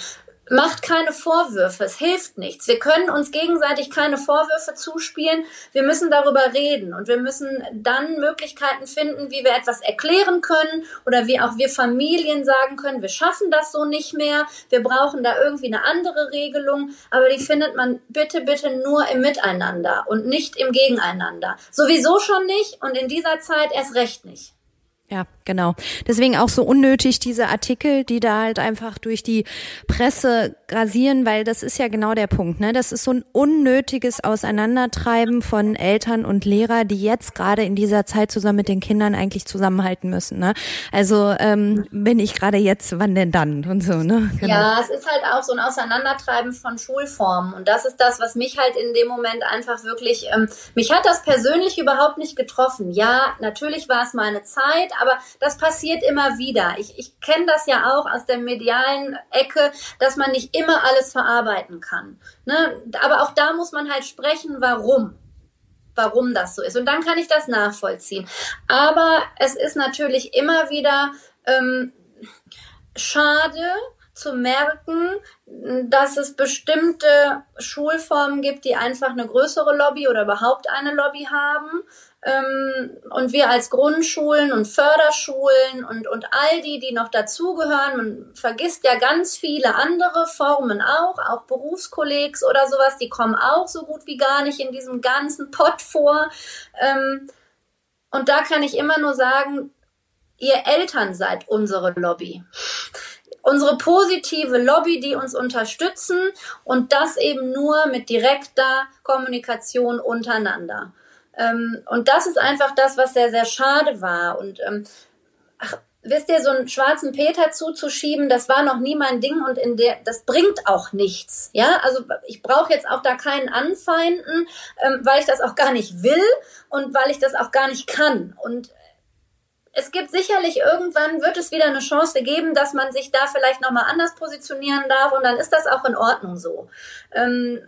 Macht keine Vorwürfe, es hilft nichts. Wir können uns gegenseitig keine Vorwürfe zuspielen. Wir müssen darüber reden und wir müssen dann Möglichkeiten finden, wie wir etwas erklären können oder wie auch wir Familien sagen können, wir schaffen das so nicht mehr, wir brauchen da irgendwie eine andere Regelung, aber die findet man bitte, bitte nur im Miteinander und nicht im Gegeneinander. Sowieso schon nicht und in dieser Zeit erst recht nicht. Ja, genau. Deswegen auch so unnötig diese Artikel, die da halt einfach durch die Presse grasieren, weil das ist ja genau der Punkt. Ne? Das ist so ein unnötiges Auseinandertreiben von Eltern und Lehrer, die jetzt gerade in dieser Zeit zusammen mit den Kindern eigentlich zusammenhalten müssen. Ne? Also ähm, wenn ich gerade jetzt, wann denn dann und so. Ne? Genau. Ja, es ist halt auch so ein Auseinandertreiben von Schulformen und das ist das, was mich halt in dem Moment einfach wirklich, ähm, mich hat das persönlich überhaupt nicht getroffen. Ja, natürlich war es mal eine Zeit, aber das passiert immer wieder. Ich, ich kenne das ja auch aus der medialen Ecke, dass man nicht immer alles verarbeiten kann. Ne? Aber auch da muss man halt sprechen, warum warum das so ist. Und dann kann ich das nachvollziehen. Aber es ist natürlich immer wieder ähm, schade zu merken, dass es bestimmte Schulformen gibt, die einfach eine größere Lobby oder überhaupt eine Lobby haben und wir als Grundschulen und Förderschulen und, und all die, die noch dazugehören, man vergisst ja ganz viele andere Formen auch, auch Berufskollegs oder sowas, die kommen auch so gut wie gar nicht in diesem ganzen Pott vor. Ähm, und da kann ich immer nur sagen, ihr Eltern seid unsere Lobby unsere positive Lobby, die uns unterstützen und das eben nur mit direkter Kommunikation untereinander. Ähm, und das ist einfach das, was sehr, sehr schade war. Und ähm, ach, wisst ihr, so einen schwarzen Peter zuzuschieben, das war noch nie mein Ding und in der, das bringt auch nichts. Ja, also ich brauche jetzt auch da keinen anfeinden, ähm, weil ich das auch gar nicht will und weil ich das auch gar nicht kann. Und es gibt sicherlich irgendwann wird es wieder eine Chance geben, dass man sich da vielleicht nochmal anders positionieren darf und dann ist das auch in Ordnung so. Ähm,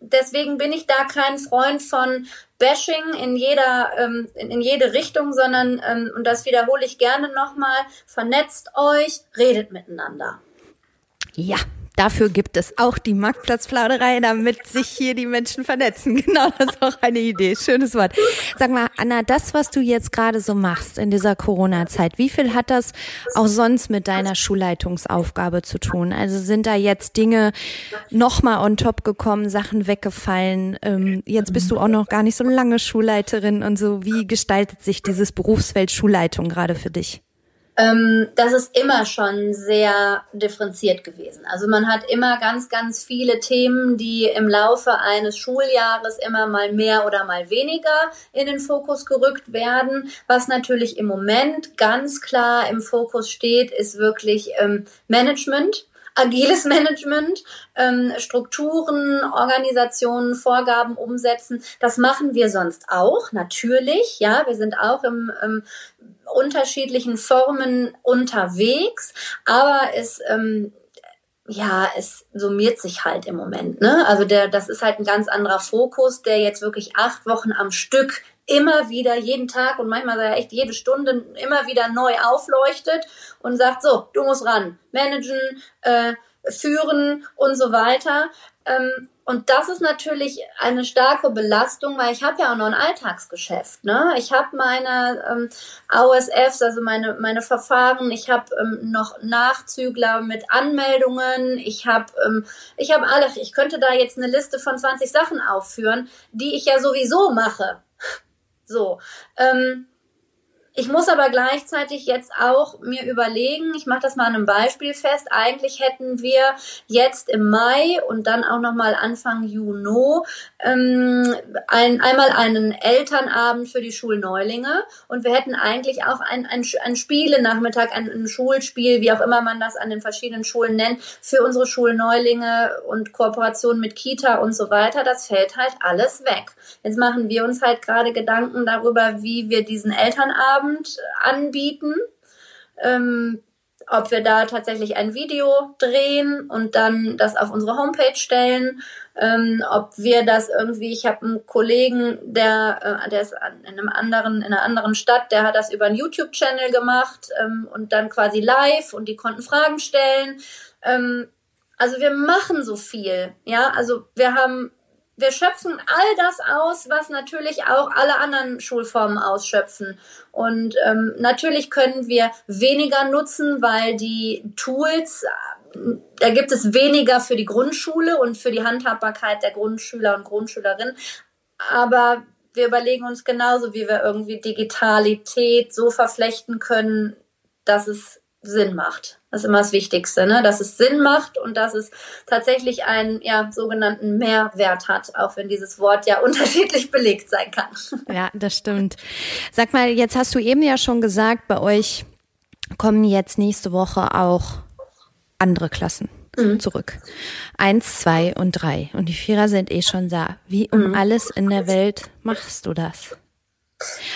deswegen bin ich da kein Freund von Bashing in jeder ähm, in, in jede Richtung, sondern ähm, und das wiederhole ich gerne nochmal: Vernetzt euch, redet miteinander. Ja, Dafür gibt es auch die Marktplatzplauderei, damit sich hier die Menschen vernetzen. Genau, das ist auch eine Idee. Schönes Wort. Sag mal, Anna, das, was du jetzt gerade so machst in dieser Corona-Zeit, wie viel hat das auch sonst mit deiner Schulleitungsaufgabe zu tun? Also sind da jetzt Dinge nochmal on top gekommen, Sachen weggefallen? Ähm, jetzt bist du auch noch gar nicht so lange Schulleiterin und so. Wie gestaltet sich dieses Berufsfeld Schulleitung gerade für dich? Ähm, das ist immer schon sehr differenziert gewesen. Also man hat immer ganz, ganz viele Themen, die im Laufe eines Schuljahres immer mal mehr oder mal weniger in den Fokus gerückt werden. Was natürlich im Moment ganz klar im Fokus steht, ist wirklich ähm, Management agiles Management, ähm, Strukturen, Organisationen, Vorgaben umsetzen. Das machen wir sonst auch, natürlich. Ja, wir sind auch im, im unterschiedlichen Formen unterwegs, aber es ähm, ja, es summiert sich halt im Moment. Ne? Also der, das ist halt ein ganz anderer Fokus, der jetzt wirklich acht Wochen am Stück immer wieder, jeden Tag und manchmal ja echt jede Stunde immer wieder neu aufleuchtet und sagt, so, du musst ran, managen, äh, führen und so weiter. Ähm, und das ist natürlich eine starke Belastung, weil ich habe ja auch noch ein Alltagsgeschäft. Ne? Ich habe meine ähm, AOSFs, also meine, meine Verfahren, ich habe ähm, noch Nachzügler mit Anmeldungen, ich habe ähm, ich hab alle, ich könnte da jetzt eine Liste von 20 Sachen aufführen, die ich ja sowieso mache. So. Ähm, ich muss aber gleichzeitig jetzt auch mir überlegen, ich mache das mal an einem Beispiel fest, eigentlich hätten wir jetzt im Mai und dann auch nochmal Anfang Juni ähm, ein, einmal einen Elternabend für die Schulneulinge und wir hätten eigentlich auch ein, ein, ein Spielenachmittag, ein, ein Schulspiel, wie auch immer man das an den verschiedenen Schulen nennt, für unsere Schulneulinge und Kooperation mit Kita und so weiter. Das fällt halt alles weg. Jetzt machen wir uns halt gerade Gedanken darüber, wie wir diesen Elternabend anbieten. Ähm, ob wir da tatsächlich ein Video drehen und dann das auf unsere Homepage stellen, ähm, ob wir das irgendwie, ich habe einen Kollegen, der, äh, der ist in einem anderen, in einer anderen Stadt, der hat das über einen YouTube-Channel gemacht ähm, und dann quasi live und die konnten Fragen stellen. Ähm, also wir machen so viel, ja, also wir haben wir schöpfen all das aus, was natürlich auch alle anderen Schulformen ausschöpfen. Und ähm, natürlich können wir weniger nutzen, weil die Tools, da gibt es weniger für die Grundschule und für die Handhabbarkeit der Grundschüler und Grundschülerinnen. Aber wir überlegen uns genauso, wie wir irgendwie Digitalität so verflechten können, dass es Sinn macht. Das ist immer das Wichtigste, ne? dass es Sinn macht und dass es tatsächlich einen ja, sogenannten Mehrwert hat, auch wenn dieses Wort ja unterschiedlich belegt sein kann. Ja, das stimmt. Sag mal, jetzt hast du eben ja schon gesagt, bei euch kommen jetzt nächste Woche auch andere Klassen mhm. zurück. Eins, zwei und drei. Und die Vierer sind eh schon da. Wie um mhm. alles in der Welt machst du das?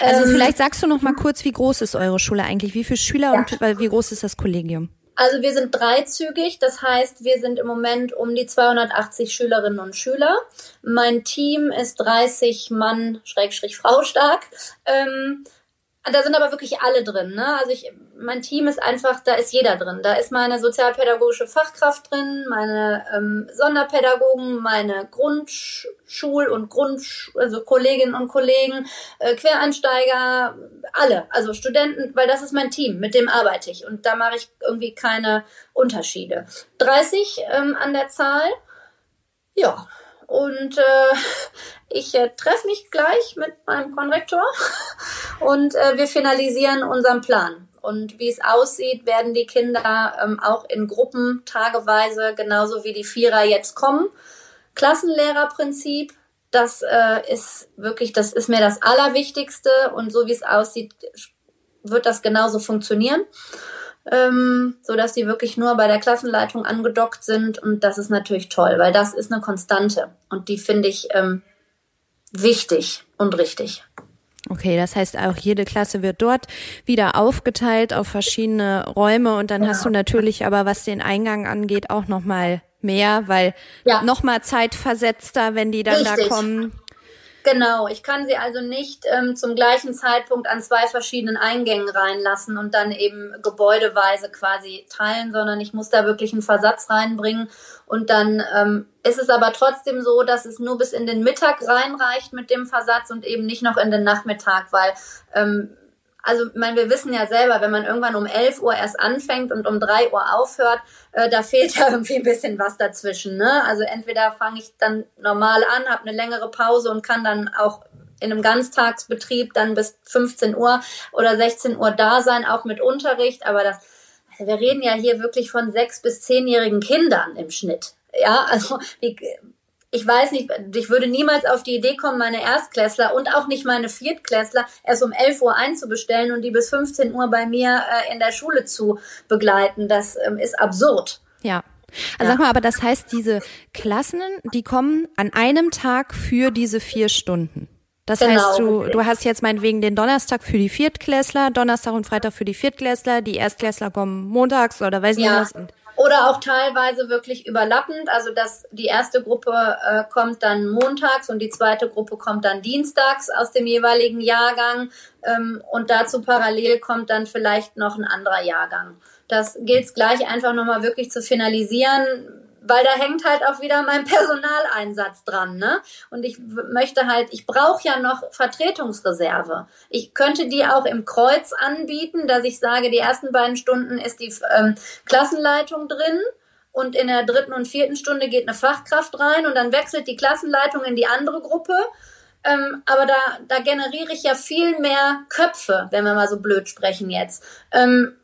Also ähm, vielleicht sagst du noch mal kurz, wie groß ist eure Schule eigentlich? Wie viele Schüler ja. und wie groß ist das Kollegium? Also wir sind dreizügig, das heißt, wir sind im Moment um die 280 Schülerinnen und Schüler. Mein Team ist 30 Mann, Schrägstrich Frau stark. Ähm, da sind aber wirklich alle drin. Ne? Also ich, mein Team ist einfach, da ist jeder drin. Da ist meine sozialpädagogische Fachkraft drin, meine ähm, Sonderpädagogen, meine Grundschul- und Grund, also Kolleginnen und Kollegen, äh, Quereinsteiger, alle, also Studenten, weil das ist mein Team, mit dem arbeite ich und da mache ich irgendwie keine Unterschiede. 30 ähm, an der Zahl, ja. Und äh, ich äh, treffe mich gleich mit meinem Konrektor und äh, wir finalisieren unseren Plan. Und wie es aussieht, werden die Kinder ähm, auch in Gruppen tageweise, genauso wie die Vierer jetzt kommen. Klassenlehrerprinzip, das äh, ist wirklich, das ist mir das Allerwichtigste. Und so wie es aussieht, wird das genauso funktionieren. Ähm, so dass die wirklich nur bei der Klassenleitung angedockt sind. Und das ist natürlich toll, weil das ist eine Konstante. Und die finde ich ähm, wichtig und richtig. Okay, das heißt auch jede Klasse wird dort wieder aufgeteilt auf verschiedene Räume und dann ja. hast du natürlich aber, was den Eingang angeht, auch noch mal mehr, weil ja. noch mal zeitversetzter, wenn die dann Richtig. da kommen. Genau, ich kann sie also nicht ähm, zum gleichen Zeitpunkt an zwei verschiedenen Eingängen reinlassen und dann eben gebäudeweise quasi teilen, sondern ich muss da wirklich einen Versatz reinbringen. Und dann ähm, ist es aber trotzdem so, dass es nur bis in den Mittag reinreicht mit dem Versatz und eben nicht noch in den Nachmittag, weil ähm, also, ich meine, wir wissen ja selber, wenn man irgendwann um 11 Uhr erst anfängt und um 3 Uhr aufhört, äh, da fehlt ja irgendwie ein bisschen was dazwischen. Ne? Also entweder fange ich dann normal an, habe eine längere Pause und kann dann auch in einem Ganztagsbetrieb dann bis 15 Uhr oder 16 Uhr da sein, auch mit Unterricht. Aber das, wir reden ja hier wirklich von sechs bis zehnjährigen Kindern im Schnitt. Ja, also wie, ich weiß nicht, ich würde niemals auf die Idee kommen, meine Erstklässler und auch nicht meine Viertklässler erst um 11 Uhr einzubestellen und die bis 15 Uhr bei mir äh, in der Schule zu begleiten. Das ähm, ist absurd. Ja. Also ja. sag mal, aber das heißt, diese Klassen, die kommen an einem Tag für diese vier Stunden. Das genau. heißt, du, du hast jetzt meinetwegen den Donnerstag für die Viertklässler, Donnerstag und Freitag für die Viertklässler, die Erstklässler kommen montags oder weiß nicht ja. was. Oder auch teilweise wirklich überlappend, also dass die erste Gruppe äh, kommt dann montags und die zweite Gruppe kommt dann dienstags aus dem jeweiligen Jahrgang. Ähm, und dazu parallel kommt dann vielleicht noch ein anderer Jahrgang. Das gilt es gleich einfach nochmal wirklich zu finalisieren weil da hängt halt auch wieder mein Personaleinsatz dran, ne? Und ich möchte halt, ich brauche ja noch Vertretungsreserve. Ich könnte die auch im Kreuz anbieten, dass ich sage, die ersten beiden Stunden ist die ähm, Klassenleitung drin und in der dritten und vierten Stunde geht eine Fachkraft rein und dann wechselt die Klassenleitung in die andere Gruppe. Ähm, aber da, da generiere ich ja viel mehr Köpfe, wenn wir mal so blöd sprechen jetzt. Ähm,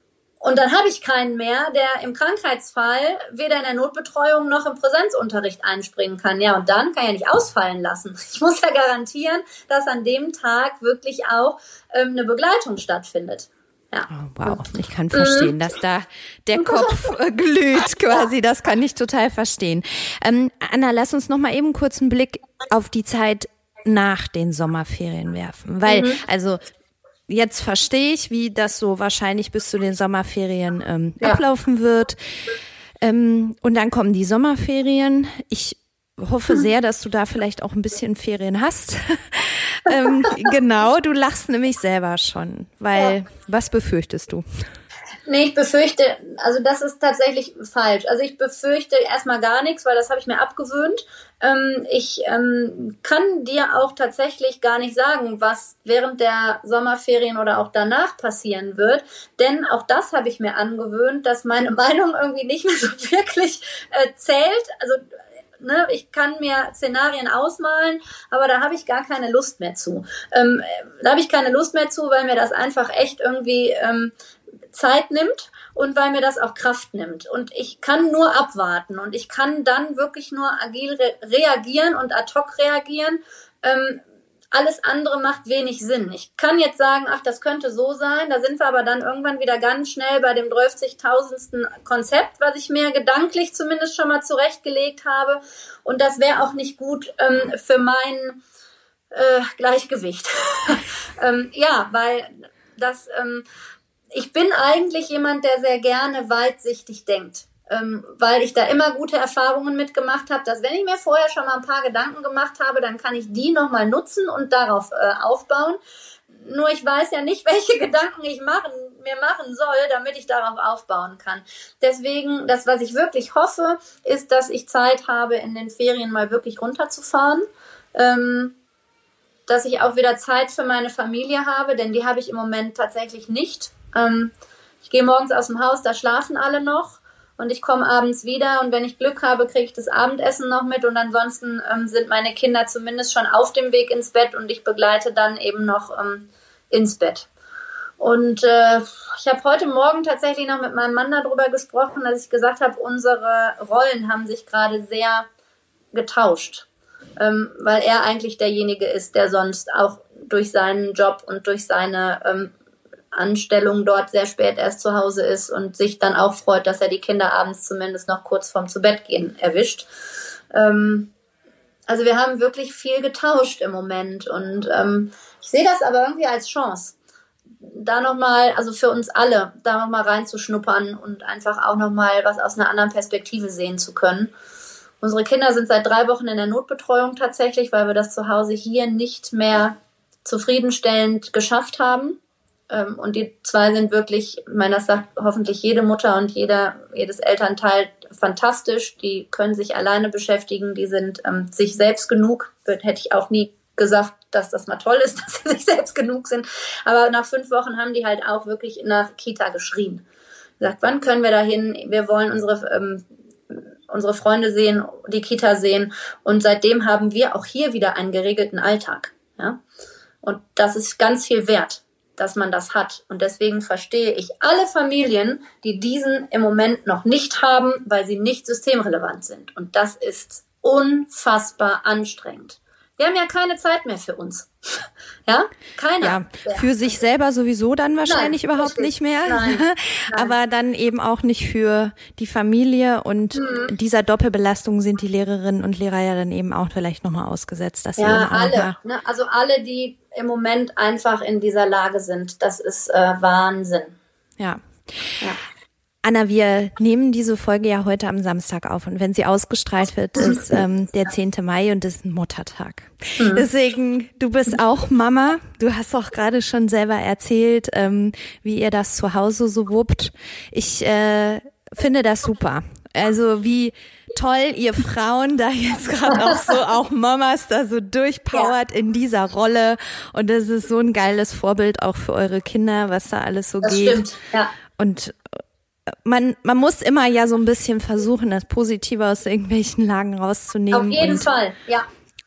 und dann habe ich keinen mehr, der im Krankheitsfall weder in der Notbetreuung noch im Präsenzunterricht einspringen kann. Ja, und dann kann ich ja nicht ausfallen lassen. Ich muss ja garantieren, dass an dem Tag wirklich auch ähm, eine Begleitung stattfindet. Ja. Oh, wow, ich kann verstehen, mhm. dass da der Kopf äh, glüht quasi. Das kann ich total verstehen. Ähm, Anna, lass uns noch mal eben kurz einen Blick auf die Zeit nach den Sommerferien werfen, weil mhm. also jetzt verstehe ich, wie das so wahrscheinlich bis zu den Sommerferien ähm, ja. ablaufen wird. Ähm, und dann kommen die Sommerferien. Ich hoffe sehr, dass du da vielleicht auch ein bisschen Ferien hast. ähm, genau, du lachst nämlich selber schon, weil ja. was befürchtest du? Nee, ich befürchte, also das ist tatsächlich falsch. Also ich befürchte erstmal gar nichts, weil das habe ich mir abgewöhnt. Ähm, ich ähm, kann dir auch tatsächlich gar nicht sagen, was während der Sommerferien oder auch danach passieren wird. Denn auch das habe ich mir angewöhnt, dass meine Meinung irgendwie nicht mehr so wirklich äh, zählt. Also Ne, ich kann mir Szenarien ausmalen, aber da habe ich gar keine Lust mehr zu. Ähm, da habe ich keine Lust mehr zu, weil mir das einfach echt irgendwie ähm, Zeit nimmt und weil mir das auch Kraft nimmt. Und ich kann nur abwarten und ich kann dann wirklich nur agil re reagieren und ad hoc reagieren. Ähm, alles andere macht wenig Sinn. Ich kann jetzt sagen, ach, das könnte so sein. Da sind wir aber dann irgendwann wieder ganz schnell bei dem 30.000. Konzept, was ich mir gedanklich zumindest schon mal zurechtgelegt habe. Und das wäre auch nicht gut ähm, für mein äh, Gleichgewicht. ähm, ja, weil das ähm, ich bin eigentlich jemand, der sehr gerne weitsichtig denkt. Ähm, weil ich da immer gute Erfahrungen mitgemacht habe, dass wenn ich mir vorher schon mal ein paar Gedanken gemacht habe, dann kann ich die nochmal nutzen und darauf äh, aufbauen. Nur ich weiß ja nicht, welche Gedanken ich machen, mir machen soll, damit ich darauf aufbauen kann. Deswegen, das, was ich wirklich hoffe, ist, dass ich Zeit habe, in den Ferien mal wirklich runterzufahren. Ähm, dass ich auch wieder Zeit für meine Familie habe, denn die habe ich im Moment tatsächlich nicht. Ähm, ich gehe morgens aus dem Haus, da schlafen alle noch und ich komme abends wieder und wenn ich Glück habe, kriege ich das Abendessen noch mit und ansonsten ähm, sind meine Kinder zumindest schon auf dem Weg ins Bett und ich begleite dann eben noch ähm, ins Bett. Und äh, ich habe heute Morgen tatsächlich noch mit meinem Mann darüber gesprochen, dass ich gesagt habe, unsere Rollen haben sich gerade sehr getauscht, ähm, weil er eigentlich derjenige ist, der sonst auch durch seinen Job und durch seine ähm, Anstellung dort sehr spät erst zu Hause ist und sich dann auch freut, dass er die Kinder abends zumindest noch kurz vorm Zubettgehen erwischt. Ähm, also wir haben wirklich viel getauscht im Moment und ähm, ich sehe das aber irgendwie als Chance, da nochmal, also für uns alle, da nochmal reinzuschnuppern und einfach auch nochmal was aus einer anderen Perspektive sehen zu können. Unsere Kinder sind seit drei Wochen in der Notbetreuung tatsächlich, weil wir das zu Hause hier nicht mehr zufriedenstellend geschafft haben. Ähm, und die zwei sind wirklich, ich meine, das sagt hoffentlich jede Mutter und jeder, jedes Elternteil fantastisch. Die können sich alleine beschäftigen, die sind ähm, sich selbst genug. Hätte ich auch nie gesagt, dass das mal toll ist, dass sie sich selbst genug sind. Aber nach fünf Wochen haben die halt auch wirklich nach Kita geschrien. Gesagt, wann können wir dahin? Wir wollen unsere ähm, unsere Freunde sehen, die Kita sehen. Und seitdem haben wir auch hier wieder einen geregelten Alltag. Ja? Und das ist ganz viel wert dass man das hat. Und deswegen verstehe ich alle Familien, die diesen im Moment noch nicht haben, weil sie nicht systemrelevant sind. Und das ist unfassbar anstrengend. Wir haben ja keine Zeit mehr für uns. Ja, keiner. Ja, für sich selber sowieso dann wahrscheinlich Nein, überhaupt nicht mehr. Nein, Nein. Aber dann eben auch nicht für die Familie und mhm. dieser Doppelbelastung sind die Lehrerinnen und Lehrer ja dann eben auch vielleicht nochmal ausgesetzt. Dass ja, alle. Ne? Also alle, die im Moment einfach in dieser Lage sind, das ist äh, Wahnsinn. Ja. ja. Anna, wir nehmen diese Folge ja heute am Samstag auf und wenn sie ausgestrahlt wird, ist ähm, der 10. Mai und ist ein Muttertag. Mhm. Deswegen, du bist auch Mama. Du hast auch gerade schon selber erzählt, ähm, wie ihr das zu Hause so wuppt. Ich äh, finde das super. Also wie toll ihr Frauen da jetzt gerade auch so, auch Mamas da so durchpowert ja. in dieser Rolle. Und das ist so ein geiles Vorbild auch für eure Kinder, was da alles so das geht. Stimmt, ja. Und man, man muss immer ja so ein bisschen versuchen, das Positive aus irgendwelchen Lagen rauszunehmen. Auf jeden und, Fall, ja.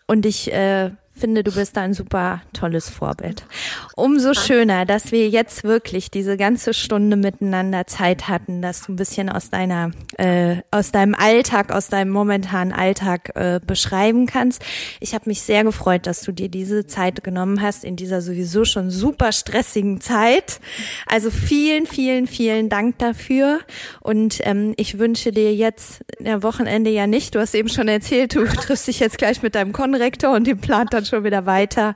Und ich äh, finde, du bist da ein super tolles Vorbild. Umso schöner, dass wir jetzt wirklich diese ganze Stunde miteinander Zeit hatten, dass du ein bisschen aus deiner, äh, aus deinem Alltag, aus deinem momentanen Alltag äh, beschreiben kannst. Ich habe mich sehr gefreut, dass du dir diese Zeit genommen hast in dieser sowieso schon super stressigen Zeit. Also vielen, vielen, vielen Dank dafür. Und ähm, ich wünsche dir jetzt, der Wochenende ja nicht, du hast eben schon erzählt, du triffst dich jetzt gleich mit deinem Konrektor und dem plant dann schon wieder weiter.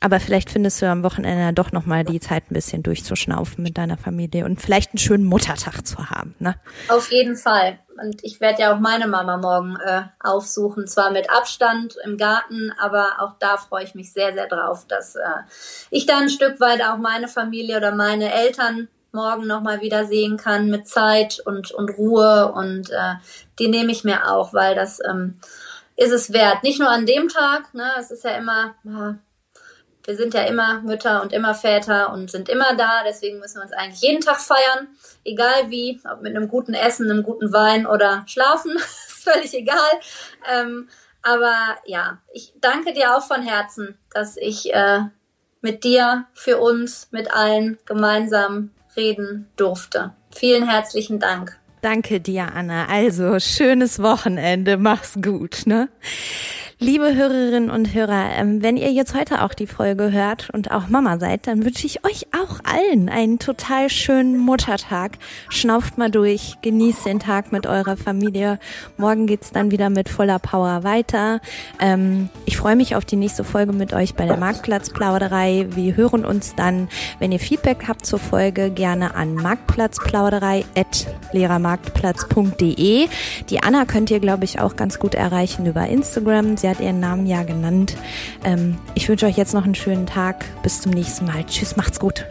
Aber vielleicht findest du am Wochenende doch nochmal die Zeit, ein bisschen durchzuschnaufen mit deiner Familie und vielleicht einen schönen Muttertag zu haben. Ne? Auf jeden Fall. Und ich werde ja auch meine Mama morgen äh, aufsuchen. Zwar mit Abstand im Garten, aber auch da freue ich mich sehr, sehr drauf, dass äh, ich da ein Stück weit auch meine Familie oder meine Eltern morgen nochmal wieder sehen kann mit Zeit und, und Ruhe. Und äh, die nehme ich mir auch, weil das ähm, ist es wert. Nicht nur an dem Tag, ne, es ist ja immer, wir sind ja immer Mütter und immer Väter und sind immer da, deswegen müssen wir uns eigentlich jeden Tag feiern, egal wie, ob mit einem guten Essen, einem guten Wein oder schlafen, ist völlig egal. Ähm, aber ja, ich danke dir auch von Herzen, dass ich äh, mit dir, für uns, mit allen gemeinsam reden durfte. Vielen herzlichen Dank. Danke dir, Anna. Also, schönes Wochenende. Mach's gut, ne? Liebe Hörerinnen und Hörer, ähm, wenn ihr jetzt heute auch die Folge hört und auch Mama seid, dann wünsche ich euch auch allen einen total schönen Muttertag. Schnauft mal durch, genießt den Tag mit eurer Familie. Morgen geht's dann wieder mit voller Power weiter. Ähm, ich freue mich auf die nächste Folge mit euch bei der Marktplatzplauderei. Wir hören uns dann, wenn ihr Feedback habt zur Folge, gerne an marktplatzplauderei.lehrermarktplatz.de. Die Anna könnt ihr, glaube ich, auch ganz gut erreichen über Instagram. Sie Sie hat ihren Namen ja genannt. Ähm, ich wünsche euch jetzt noch einen schönen Tag. Bis zum nächsten Mal. Tschüss, macht's gut.